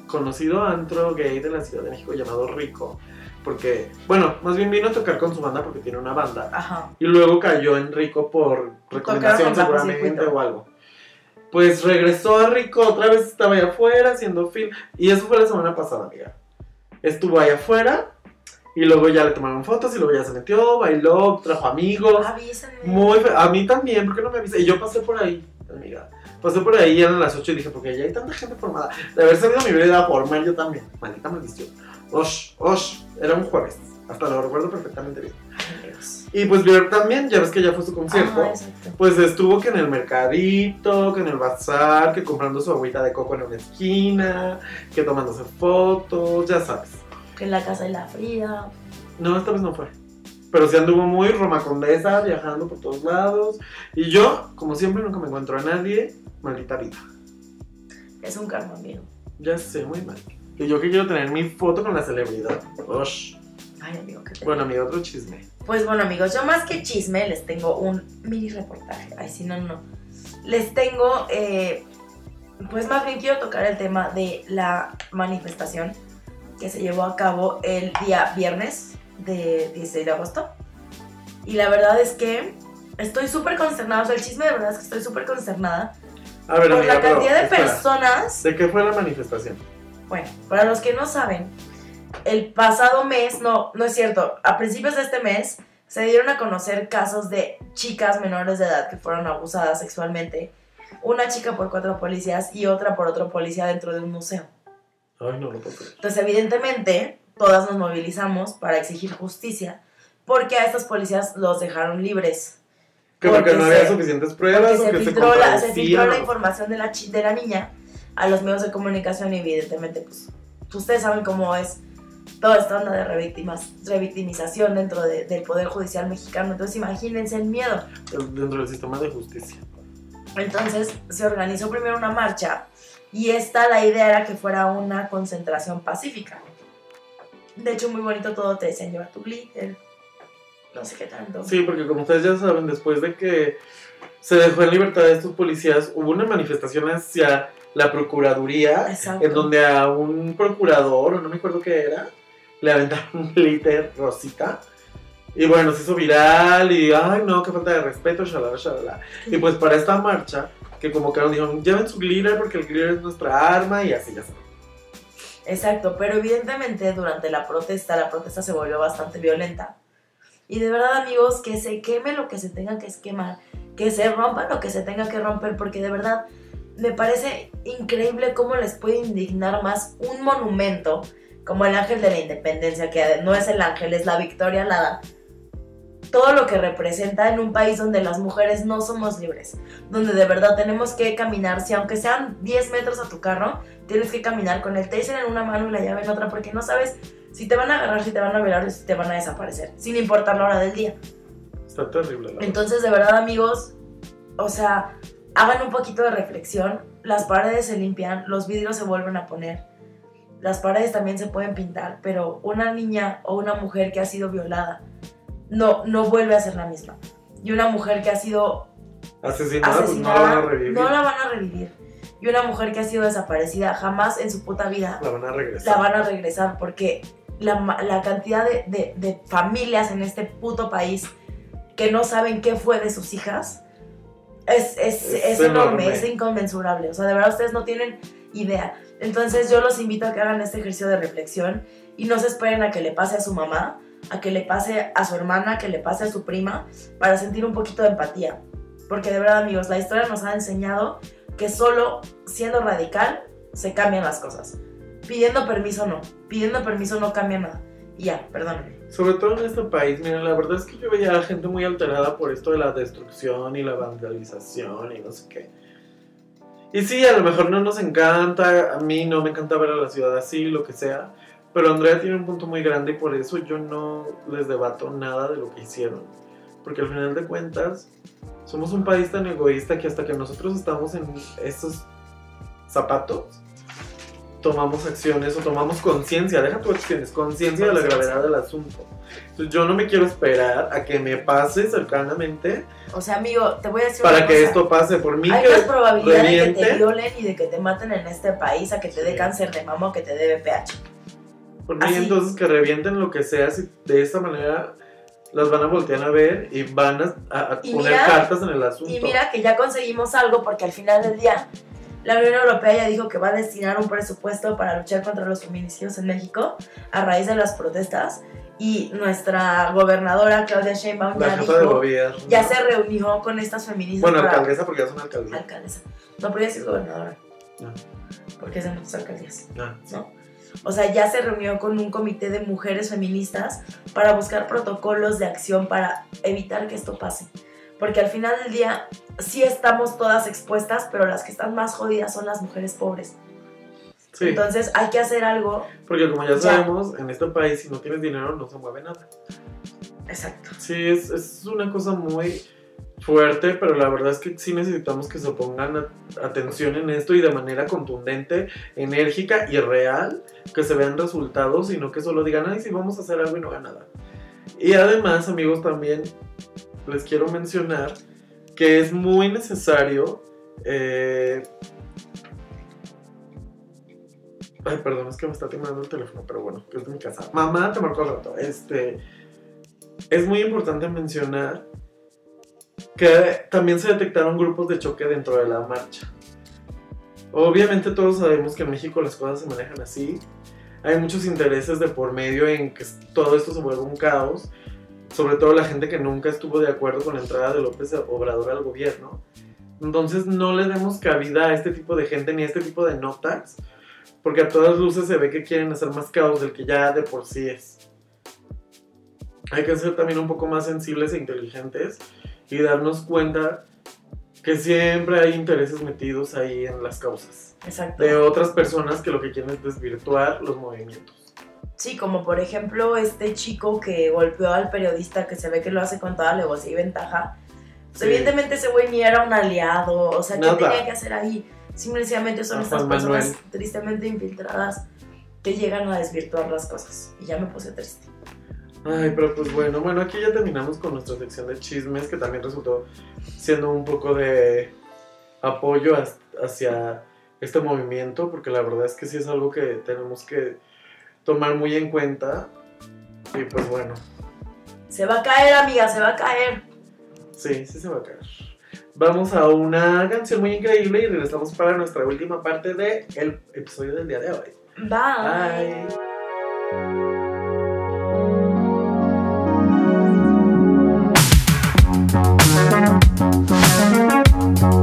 conocido antro gay de la Ciudad de México llamado Rico. Porque, bueno, más bien vino a tocar con su banda porque tiene una banda. Ajá. Y luego cayó en Rico por recomendación seguramente o algo. Pues regresó a Rico, otra vez estaba allá afuera haciendo film. Y eso fue la semana pasada, amiga. Estuvo allá afuera y luego ya le tomaron fotos y luego ya se metió, bailó, trajo amigos. Avísenme. Muy fe- A mí también, ¿por qué no me avisé? Y yo pasé por ahí, amiga. Pasé por ahí eran las 8 y dije, porque ya hay tanta gente formada. De haber sabido mi vida formar yo también. Maldita maldición. Osh, osh. Era un jueves. Hasta lo recuerdo perfectamente bien. Dios. Y pues Björk también, ya ves que ya fue su concierto. Exacto. Pues estuvo que en el mercadito, que en el bazar, que comprando su agüita de coco en una esquina, que tomándose fotos, ya sabes. Que en la casa de la fría. No, esta vez no fue. Pero sí anduvo muy Roma Condesa, viajando por todos lados. Y yo, como siempre, nunca me encuentro a nadie. Maldita vida. Es un karma, amigo. Ya sé, muy mal. Y yo que quiero tener mi foto con la celebridad. Osh. Ay, amigo, qué Bueno, amigo, otro chisme. Pues bueno, amigos, yo más que chisme les tengo un mini reportaje. Ay, sí, no, no. Les tengo, eh, pues más bien quiero tocar el tema de la manifestación que se llevó a cabo el día viernes de 16 de agosto. Y la verdad es que estoy súper consternada. O sea, el chisme de verdad es que estoy súper consternada A ver, por amiga, la pero, cantidad de espera. personas ¿De qué fue la manifestación? Bueno, para los que no saben, el pasado mes, no, no es cierto, a principios de este mes se dieron a conocer casos de chicas menores de edad que fueron abusadas sexualmente. Una chica por cuatro policías y otra por otro policía dentro de un museo. Ay, no lo puedo creer. Entonces, evidentemente, todas nos movilizamos para exigir justicia porque a estos policías los dejaron libres. Que porque, Porque no había se- suficientes pruebas Porque o se que se filtró, la, se filtró la información de la, de la niña a los medios de comunicación y evidentemente, pues, ustedes saben cómo es toda esta onda de revictimas, revictimización dentro de- del Poder Judicial mexicano. Entonces, imagínense el miedo. dentro del sistema de justicia. Entonces, se organizó primero una marcha y esta, la idea era que fuera una concentración pacífica. De hecho, muy bonito todo, te decían lleva tu glitter, no sé qué tanto. Sí, porque como ustedes ya saben, después de que se dejó en libertad a estos policías, hubo una manifestación hacia la Procuraduría, Exacto. en donde a un procurador, no me acuerdo qué era, le aventaron glitter rosita. Y bueno, se hizo viral y, ay no, qué falta de respeto, shalala, shalala. Y pues para esta marcha, que convocaron, dijeron, lleven su glitter porque el glitter es nuestra arma y así ya saben. Exacto, pero evidentemente durante la protesta, la protesta se volvió bastante violenta. Y de verdad, amigos, que se queme lo que se tenga que quemar, que se rompa lo que se tenga que romper, porque de verdad me parece increíble cómo les puede indignar más un monumento como el Ángel de la Independencia, que no es el ángel, es la Victoria Alada. Todo lo que representa en un país donde las mujeres no somos libres, donde de verdad tenemos que caminar, si aunque sean 10 metros a tu carro, tienes que caminar con el taser en una mano y la llave en otra porque no sabes si te van a agarrar, si te van a violar o si te van a desaparecer, sin importar la hora del día. Está terrible. la. Entonces, de verdad, amigos, o sea, hagan un poquito de reflexión. Las paredes se limpian, los vidrios se vuelven a poner, las paredes también se pueden pintar, pero una niña o una mujer que ha sido violada no, no vuelve a ser la misma. Y una mujer que ha sido Asesinada, pues no la van a revivir. no la van a revivir. Y una mujer que ha sido desaparecida jamás en su puta vida La van a regresar. la van a regresar porque la, la cantidad de, de- de familias en este puto país que no saben qué fue de sus hijas es, es, Es es enorme, enorme. es inconmensurable. O sea, de verdad ustedes no tienen idea. Entonces yo los invito a que hagan este ejercicio de reflexión y no se esperen a que le pase a su mamá, a que le pase a su hermana, que le pase a su prima, para sentir un poquito de empatía. Porque de verdad amigos, la historia nos ha enseñado que solo siendo radical se cambian las cosas. Pidiendo permiso no. Pidiendo permiso no cambia nada. Ya, perdónenme. Sobre todo en este país, miren, la verdad es que yo veía a gente muy alterada por esto de la destrucción y la vandalización y no sé qué. Y sí, a lo mejor no nos encanta, a mí no me encanta ver a la ciudad así, lo que sea, pero Andrea tiene un punto muy grande y por eso yo no les debato nada de lo que hicieron. Porque al final de cuentas, somos un país tan egoísta que hasta que nosotros estamos en esos zapatos, tomamos acciones o tomamos conciencia, deja tus acciones, conciencia de la gravedad del asunto. Entonces yo no me quiero esperar a que me pase cercanamente O sea, amigo, te voy a decir para una que cosa. esto pase por mí. Hay que más probabilidad de que te reviente. violen y de que te maten en este país a que te dé cáncer de mama o que te dé VPH. Por mí, Así. entonces que revienten lo que sea, si de esta manera las van a voltear a ver y van a, a- a Y poner mira- cartas en el asunto. Y mira que ya conseguimos algo porque al final del día la Unión Europea ya dijo que va a destinar un presupuesto para luchar contra los feminicidios en México a raíz de las protestas y nuestra gobernadora Claudia Sheinbaum ya dijo, ya se reunió con estas feministas Bueno, para- alcaldesa porque ya es una alcaldía. alcaldesa. No, pero sí es gobernadora. No. Porque es de nuestras alcaldías. Ah, ¿no? O sea, ya se reunió con un comité de mujeres feministas para buscar protocolos de acción para evitar que esto pase. Porque al final del día sí estamos todas expuestas, pero las que están más jodidas son las mujeres pobres. sí, Entonces hay que hacer algo. porque como ya ya. sabemos, en este país si no tienes dinero no se mueve nada. Exacto. Sí, es, es una cosa muy fuerte, pero la verdad es que sí necesitamos que se pongan atención en esto y de manera contundente, enérgica y real, que se vean resultados y no que solo digan, ay, sí, vamos a hacer algo y no hagan nada. Y además, amigos, también les quiero mencionar que es muy necesario... eh, Ay, perdón, es que me está temblando el teléfono, pero bueno, que es de mi casa. Mamá, te marco al rato. Este, es muy importante mencionar que también se detectaron grupos de choque dentro de la marcha. Obviamente todos sabemos que en México las cosas se manejan así. Hay muchos intereses de por medio en que todo esto se vuelva un caos. Sobre todo la gente que nunca estuvo de acuerdo con la entrada de López Obrador al gobierno. Entonces no le demos cabida a este tipo de gente ni a este tipo de notas, porque a todas luces se ve que quieren hacer más caos del que ya de por sí es. Hay que ser también un poco más sensibles e inteligentes y darnos cuenta que siempre hay intereses metidos ahí en las causas Exacto. de otras personas que lo que quieren es desvirtuar los movimientos. Sí, como por ejemplo este chico que golpeó al periodista que se ve que lo hace con toda alevosía y ventaja. Sí. Evidentemente ese güey ni era un aliado, o sea, ¿qué Nada. tenía que hacer ahí? Simplemente son estas personas Manuel. tristemente infiltradas que llegan a desvirtuar las cosas. Y ya me puse triste. Ay, pero pues bueno, bueno, aquí ya terminamos con nuestra sección de chismes, que también resultó siendo un poco de apoyo hacia este movimiento, porque la verdad es que sí es algo que tenemos que tomar muy en cuenta. Y pues bueno, Se va a caer, amiga, se va a caer. sí, sí se va a caer. Vamos a una canción muy increíble y regresamos para nuestra última parte del episodio del día de hoy. Bye. Bye.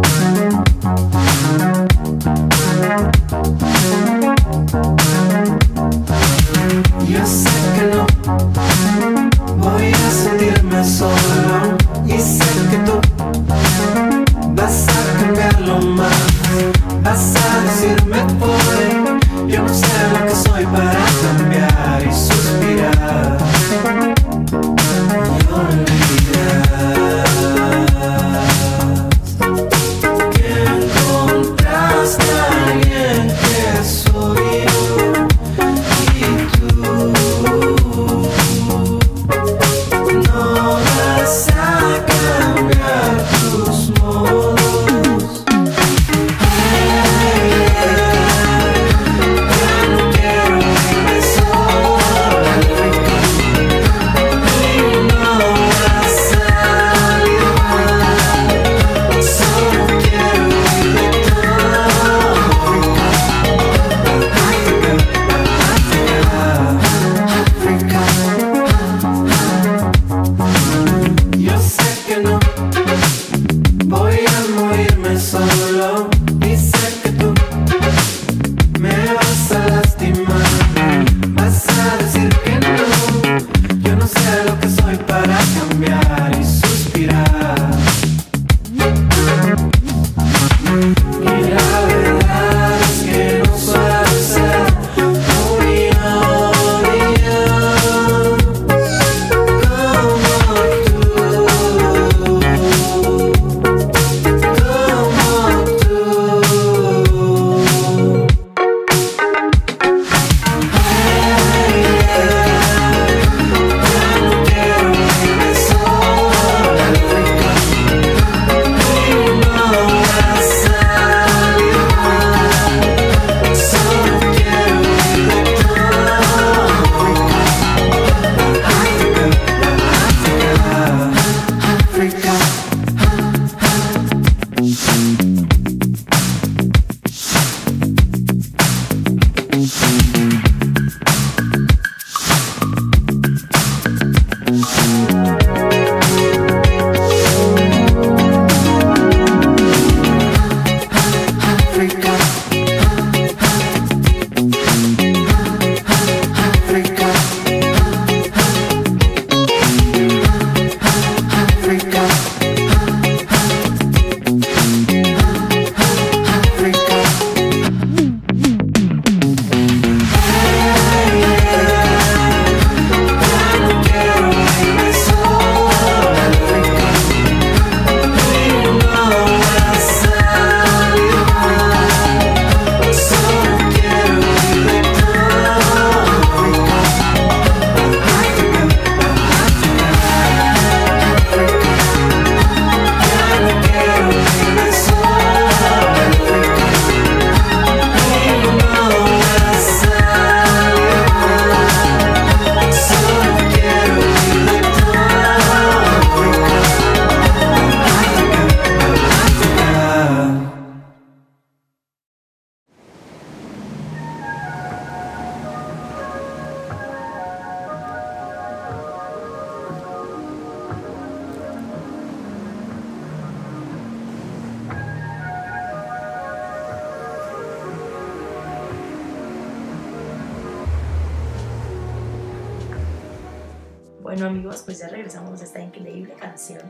Regresamos a esta increíble canción.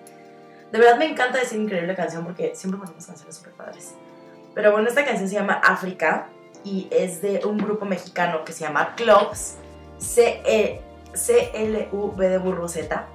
De verdad me encanta decir increíble canción porque siempre ponemos canciones súper padres. Pero bueno, esta canción se llama África y es de un grupo mexicano que se llama Clubs, C-L-U-B de burro Z.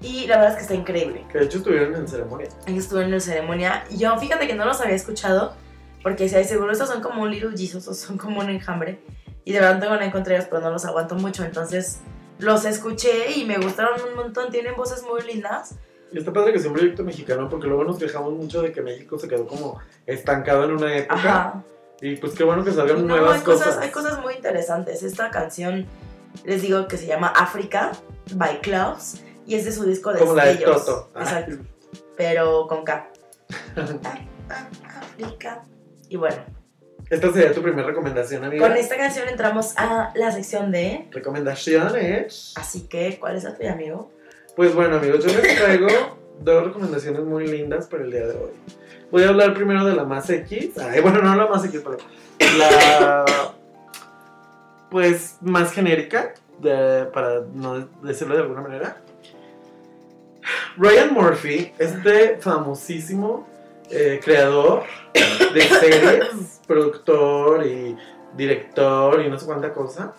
Y la verdad es que está increíble. Que de hecho estuvieron en ceremonia. Ellos estuvieron en ceremonia y yo fíjate que no los había escuchado porque si hay seguro estos son como un Little Jesus o son como un enjambre y de verdad tengo una en contra ellos pero no los aguanto mucho entonces los escuché y me gustaron un montón tienen voces muy lindas Y está padre que sea un proyecto mexicano porque luego nos quejamos mucho de que México se quedó como estancado en una época. ajá Y pues qué bueno que salgan no, nuevas hay cosas, cosas. hay cosas muy interesantes esta canción les digo que se llama África by Clubs y es de su disco de Como la de. Toto. Ah. exacto pero con K <laughs> África y bueno Esta sería tu primera recomendación, amiga. Con esta canción entramos a la sección de. Recomendaciones. Así que, ¿cuál es la tuya, amigo? Pues bueno, amigos, yo les traigo dos recomendaciones muy lindas para el día de hoy. Voy a hablar primero de la más X. Ay, bueno, no la más X, pero la. Pues más genérica, de- para no decirlo de alguna manera. Ryan Murphy, este famosísimo eh, creador de series, productor y director y no sé cuánta cosa.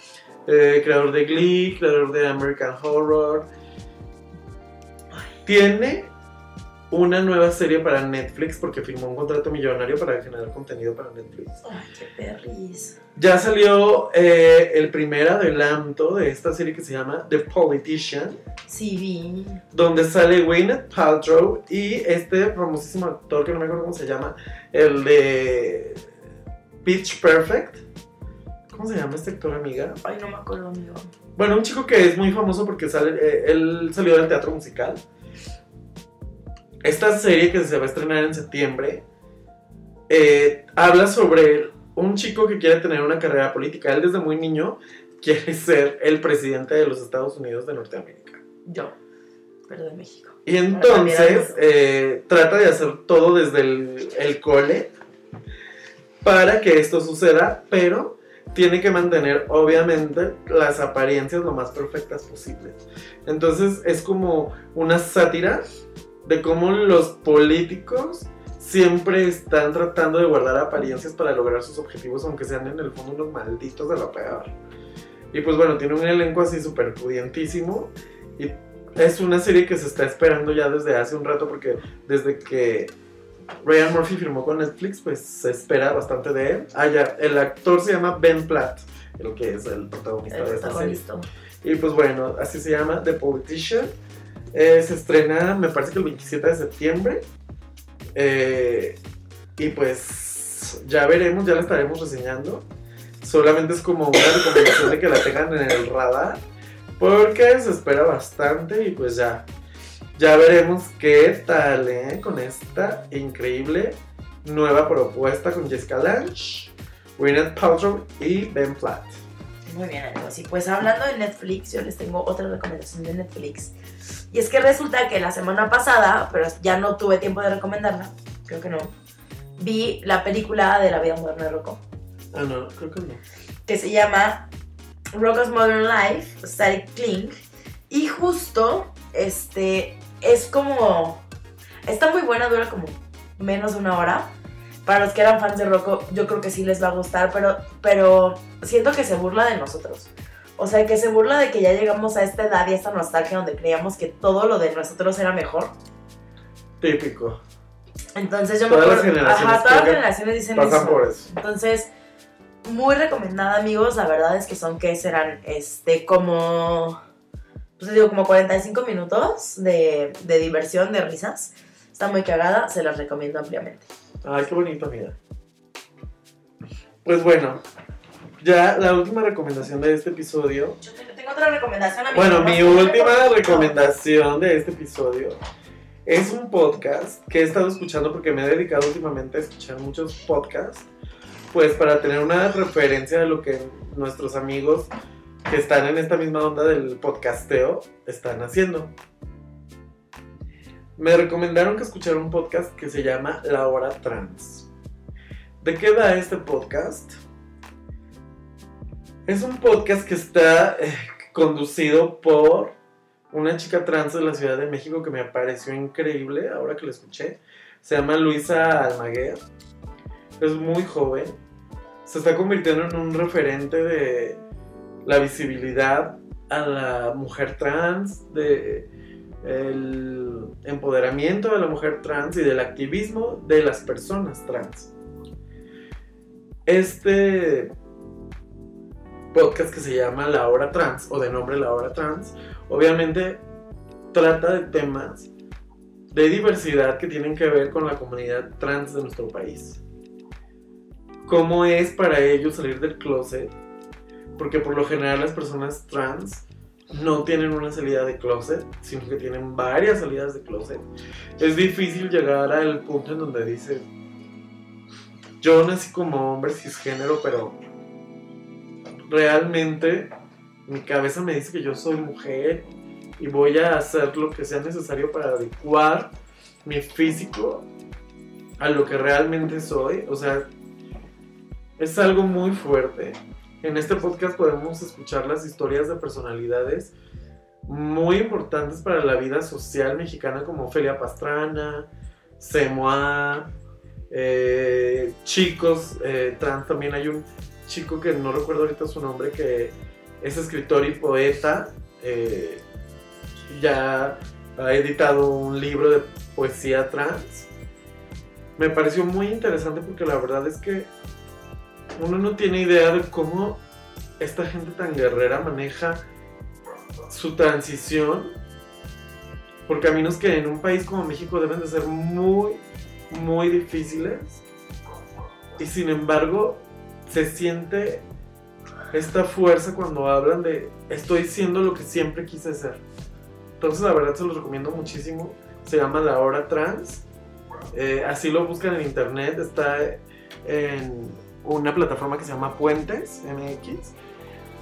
Eh, creador de Glee, creador de American Horror. Tiene una nueva serie para Netflix porque firmó un contrato millonario para generar contenido para Netflix. Ay, qué perris. Ya salió eh, el primer adelanto de esta serie que se llama The Politician, Sí, vi. donde sale Gwyneth Paltrow y este famosísimo actor que no me acuerdo cómo se llama, el de Pitch Perfect. ¿Cómo se llama este actor, amiga? Ay, no me acuerdo, amigo. Bueno, un chico que es muy famoso porque sale, eh, él salió del teatro musical. Esta serie que se va a estrenar en septiembre eh, habla sobre un chico que quiere tener una carrera política. Él desde muy niño quiere ser el presidente de los Estados Unidos de Norteamérica. Yo, pero de México. Y entonces eh, trata de hacer todo desde el, el cole para que esto suceda, pero tiene que mantener obviamente las apariencias lo más perfectas posibles. Entonces es como una sátira de cómo los políticos siempre están tratando de guardar apariencias para lograr sus objetivos, aunque sean en el fondo unos malditos de lo peor. Y pues bueno, tiene un elenco así súper pudientísimo. Y es una serie que se está esperando ya desde hace un rato, porque desde que Ryan Murphy firmó con Netflix, pues se espera bastante de él. Ah, ya, el actor se llama Ben Platt, el que es el protagonista El de esta serie. Y pues bueno, así se llama The Politician. Eh, se estrena, me parece que el 27 de septiembre. Eh, y pues ya veremos, ya la estaremos reseñando. Solamente es como una recomendación de que la tengan en el radar. Porque se espera bastante y pues ya. Ya veremos qué tal, ¿eh? Con esta increíble nueva propuesta con Jessica Lange, Gwyneth Paltrow y Ben Platt. Muy bien, amigos. Y pues hablando de Netflix, yo les tengo otra recomendación de Netflix. Y es que resulta que la semana pasada, pero ya no tuve tiempo de recomendarla, creo que no, vi la película de la vida moderna de Rocco, Ah, no, creo que no. que se llama Rocco's Modern Life, Static Clink. Y justo, este, es como, está muy buena, dura como menos de una hora. Para los que eran fans de Rocco, yo creo que sí les va a gustar, pero, pero siento que se burla de nosotros. O sea, que se burla de que ya llegamos a esta edad y a esta nostalgia donde creíamos que todo lo de nosotros era mejor. Típico. Entonces yo Todas me las acuerdo. generaciones Ajá, todas las creo que generaciones dicen Pasan eso. por eso. Entonces, muy recomendada, amigos. La verdad es que son que serán este como. Pues digo, como 45 minutos de, de diversión, de risas. Está muy cagada, se las recomiendo ampliamente. Ay, qué bonito, amiga. Pues bueno, ya la última recomendación de este episodio. Yo tengo, otra recomendación, amigos. Bueno, mi última recomendación de este episodio es un podcast que he estado escuchando porque me he dedicado últimamente a escuchar muchos podcasts, pues para tener una referencia de lo que nuestros amigos que están en esta misma onda del podcasteo están haciendo. Me recomendaron que escuchara un podcast que se llama La Hora Trans. ¿De qué va este podcast? Es un podcast que está eh, conducido por una chica trans de la Ciudad de México que me pareció increíble ahora que la escuché. Se llama Luisa Almaguer. Es muy joven. Se está convirtiendo en un referente de la visibilidad a la mujer trans, de el empoderamiento de la mujer trans y del activismo de las personas trans. Este podcast que se llama La Hora Trans o de nombre La Hora Trans, obviamente trata de temas de diversidad que tienen que ver con la comunidad trans de nuestro país. ¿Cómo es para ellos salir del closet? Porque por lo general las personas trans no tienen una salida de closet, sino que tienen varias salidas de closet. Es difícil llegar al punto en donde dices, yo nací como hombre cisgénero, pero realmente mi cabeza me dice que yo soy mujer y voy a hacer lo que sea necesario para adecuar mi físico a lo que realmente soy. O sea, es algo muy fuerte. En este podcast podemos escuchar las historias de personalidades muy importantes para la vida social mexicana como Ofelia Pastrana, Semoa, eh, chicos eh, trans. También hay un chico que no recuerdo ahorita su nombre que es escritor y poeta. Eh, ya ha editado un libro de poesía trans. Me pareció muy interesante porque la verdad es que uno no tiene idea de cómo esta gente tan guerrera maneja su transición por caminos que en un país como México deben de ser muy, muy difíciles. Y sin embargo, se siente esta fuerza cuando hablan de estoy siendo lo que siempre quise ser. Entonces la verdad se los recomiendo muchísimo. Se llama La Hora Trans. Eh, así lo buscan en internet. Está en una plataforma que se llama Puentes MX.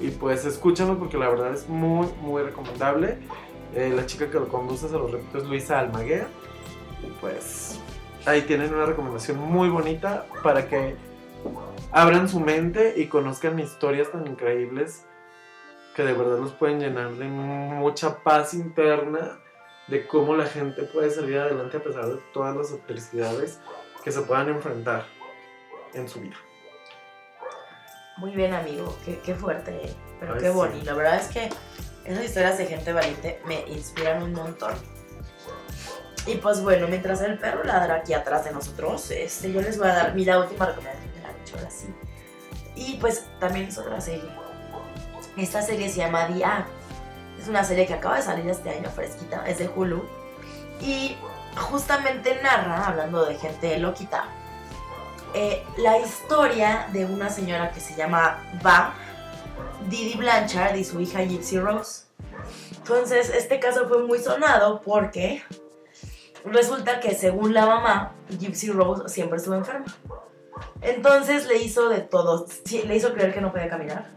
Y pues escúchanlo porque la verdad es muy, muy recomendable. Eh, la chica que lo conduce, se los repito, es Luisa Almaguer. Y pues ahí tienen una recomendación muy bonita para que abran su mente y conozcan historias tan increíbles que de verdad los pueden llenar de mucha paz interna de cómo la gente puede salir adelante a pesar de todas las adversidades que se puedan enfrentar en su vida. Muy bien, amigo. Qué, qué fuerte, ¿eh? pero Ay, qué sí. bonito. La verdad es que esas historias de gente valiente me inspiran un montón. Y pues bueno, mientras el perro ladra aquí atrás de nosotros, este, yo les voy a dar mi la última recomendación de la noche, ahora sí. Y pues también es otra serie. Esta serie se llama Act. Es una serie que acaba de salir este año, fresquita, es de Hulu. Y justamente narra, hablando de gente loquita, eh, la historia de una señora que se llama Va, Didi Blanchard y su hija Gypsy Rose. Entonces, este caso fue muy sonado porque resulta que según la mamá, Gypsy Rose siempre estuvo enferma. Entonces le hizo de todo, le hizo creer que no podía caminar.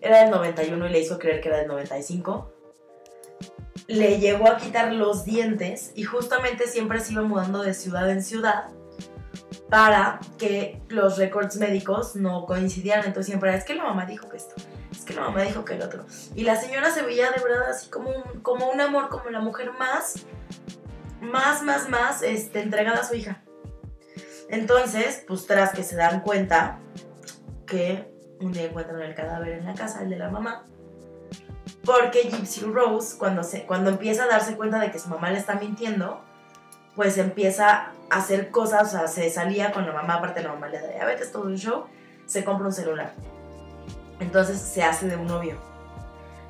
Era del 91 y le hizo creer que era del 95. Le llegó a quitar los dientes y justamente siempre se iba mudando de ciudad en ciudad para que los récords médicos no coincidieran. Entonces siempre es que la mamá dijo que esto, es que la mamá dijo que el otro. Y la señora se veía de verdad así como un, como un amor, como la mujer más, más, más, más este, entregada a su hija. Entonces, pues tras que se dan cuenta que un día encuentran el cadáver en la casa, el de la mamá, porque Gypsy Rose, cuando, se, cuando empieza a darse cuenta de que su mamá le está mintiendo, pues empieza a hacer cosas, o sea, se salía con la mamá, aparte la mamá le da diabetes, todo un show, se compra un celular. Entonces se hace de un novio.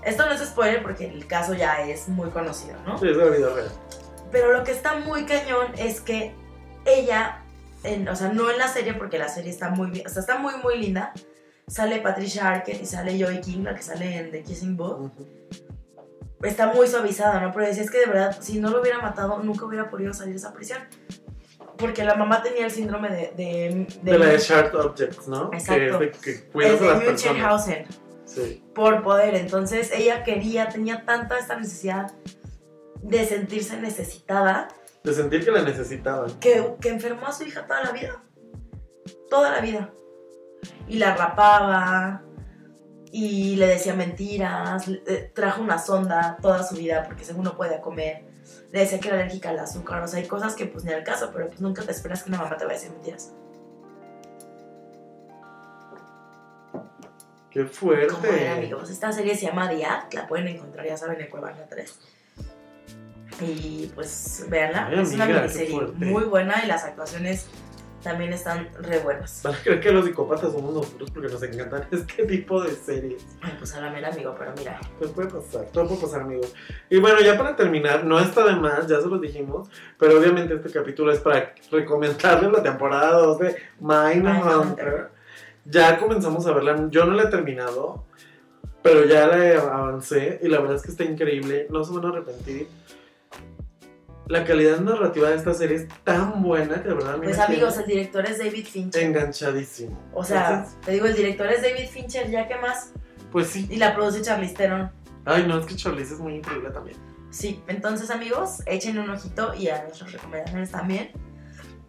Esto no es spoiler porque el caso ya es muy conocido, ¿no? Sí, es la vida real. Pero lo que está muy cañón es que ella, en- o sea, no en la serie porque la serie está muy bien, o sea, está muy, muy linda. Sale Patricia Arquette y sale Joey King, la que sale en The Kissing Booth. Está muy suavizada, ¿no? Pero decía, es que de verdad, si no lo hubiera matado, nunca hubiera podido salir de esa prisión. Porque la mamá tenía el síndrome de... De, De, la de Sharp Objects, ¿no? Exacto. Que que el cuidas a de las personas. Munchausen. Sí. por poder. Entonces ella quería, tenía tanta esta necesidad de sentirse necesitada De sentir que la necesitaban. que, que enfermó a su hija toda la vida. Toda la vida. Y la rapaba. Y le decía mentiras, trajo una sonda toda su vida porque según no podía comer, le decía que era alérgica al azúcar, o sea, hay cosas que pues ni al caso, pero pues nunca te esperas que una mamá te vaya a decir mentiras. Qué fuerte. era, amigos. Esta serie se llama Diad, la pueden encontrar, ya saben, en Cuevana 3. Y pues, véanla, Ay, es una amiga, miniserie muy buena y las actuaciones también están re buenas. Van a creer que los psicópatas somos nosotros porque nos encantan <laughs> este tipo de series. Ay, pues a la mera, amigo, pero mira. Pues puede pasar, todo puede pasar, amigos. Y bueno, ya para terminar, no está de más, ya se los dijimos, pero obviamente este capítulo es para recomendarles la temporada 2 de. Mindhunter. Ya comenzamos a verla, yo no la he terminado, pero ya la avancé y la verdad es que está increíble, no se van a arrepentir. La calidad narrativa de esta serie es tan buena que de verdad a mí Pues me amigos, el director es David Fincher. enganchadísimo. O sea, Entonces, te digo, el director es David Fincher, ya que más. pues sí. Y la produce Charlize Theron. Ay, no, es que Charlize es muy increíble también. Sí, entonces amigos, échenle un ojito y a nuestras recomendaciones también.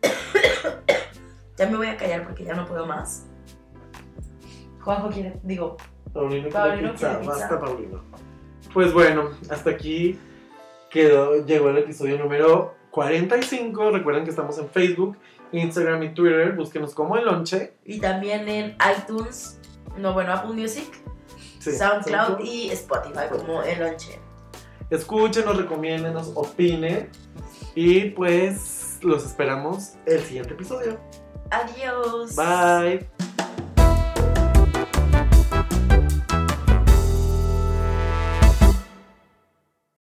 <coughs> ya me voy a callar porque ya no puedo más. Juanjo quiere, digo, Paulino quiere Paulino pizza, quiere pizza. basta Paulino. Pues bueno, hasta aquí quedó, llegó el episodio número 45. Recuerden que estamos en Facebook, Instagram y Twitter. Búsquenos como el lonche. y también en iTunes, no bueno, Apple Music, Sí, SoundCloud SoundCloud. y Spotify como El Lonche. Escúchenos, recomiéndenos, opinen. Y pues los esperamos el siguiente episodio. Adiós. Bye.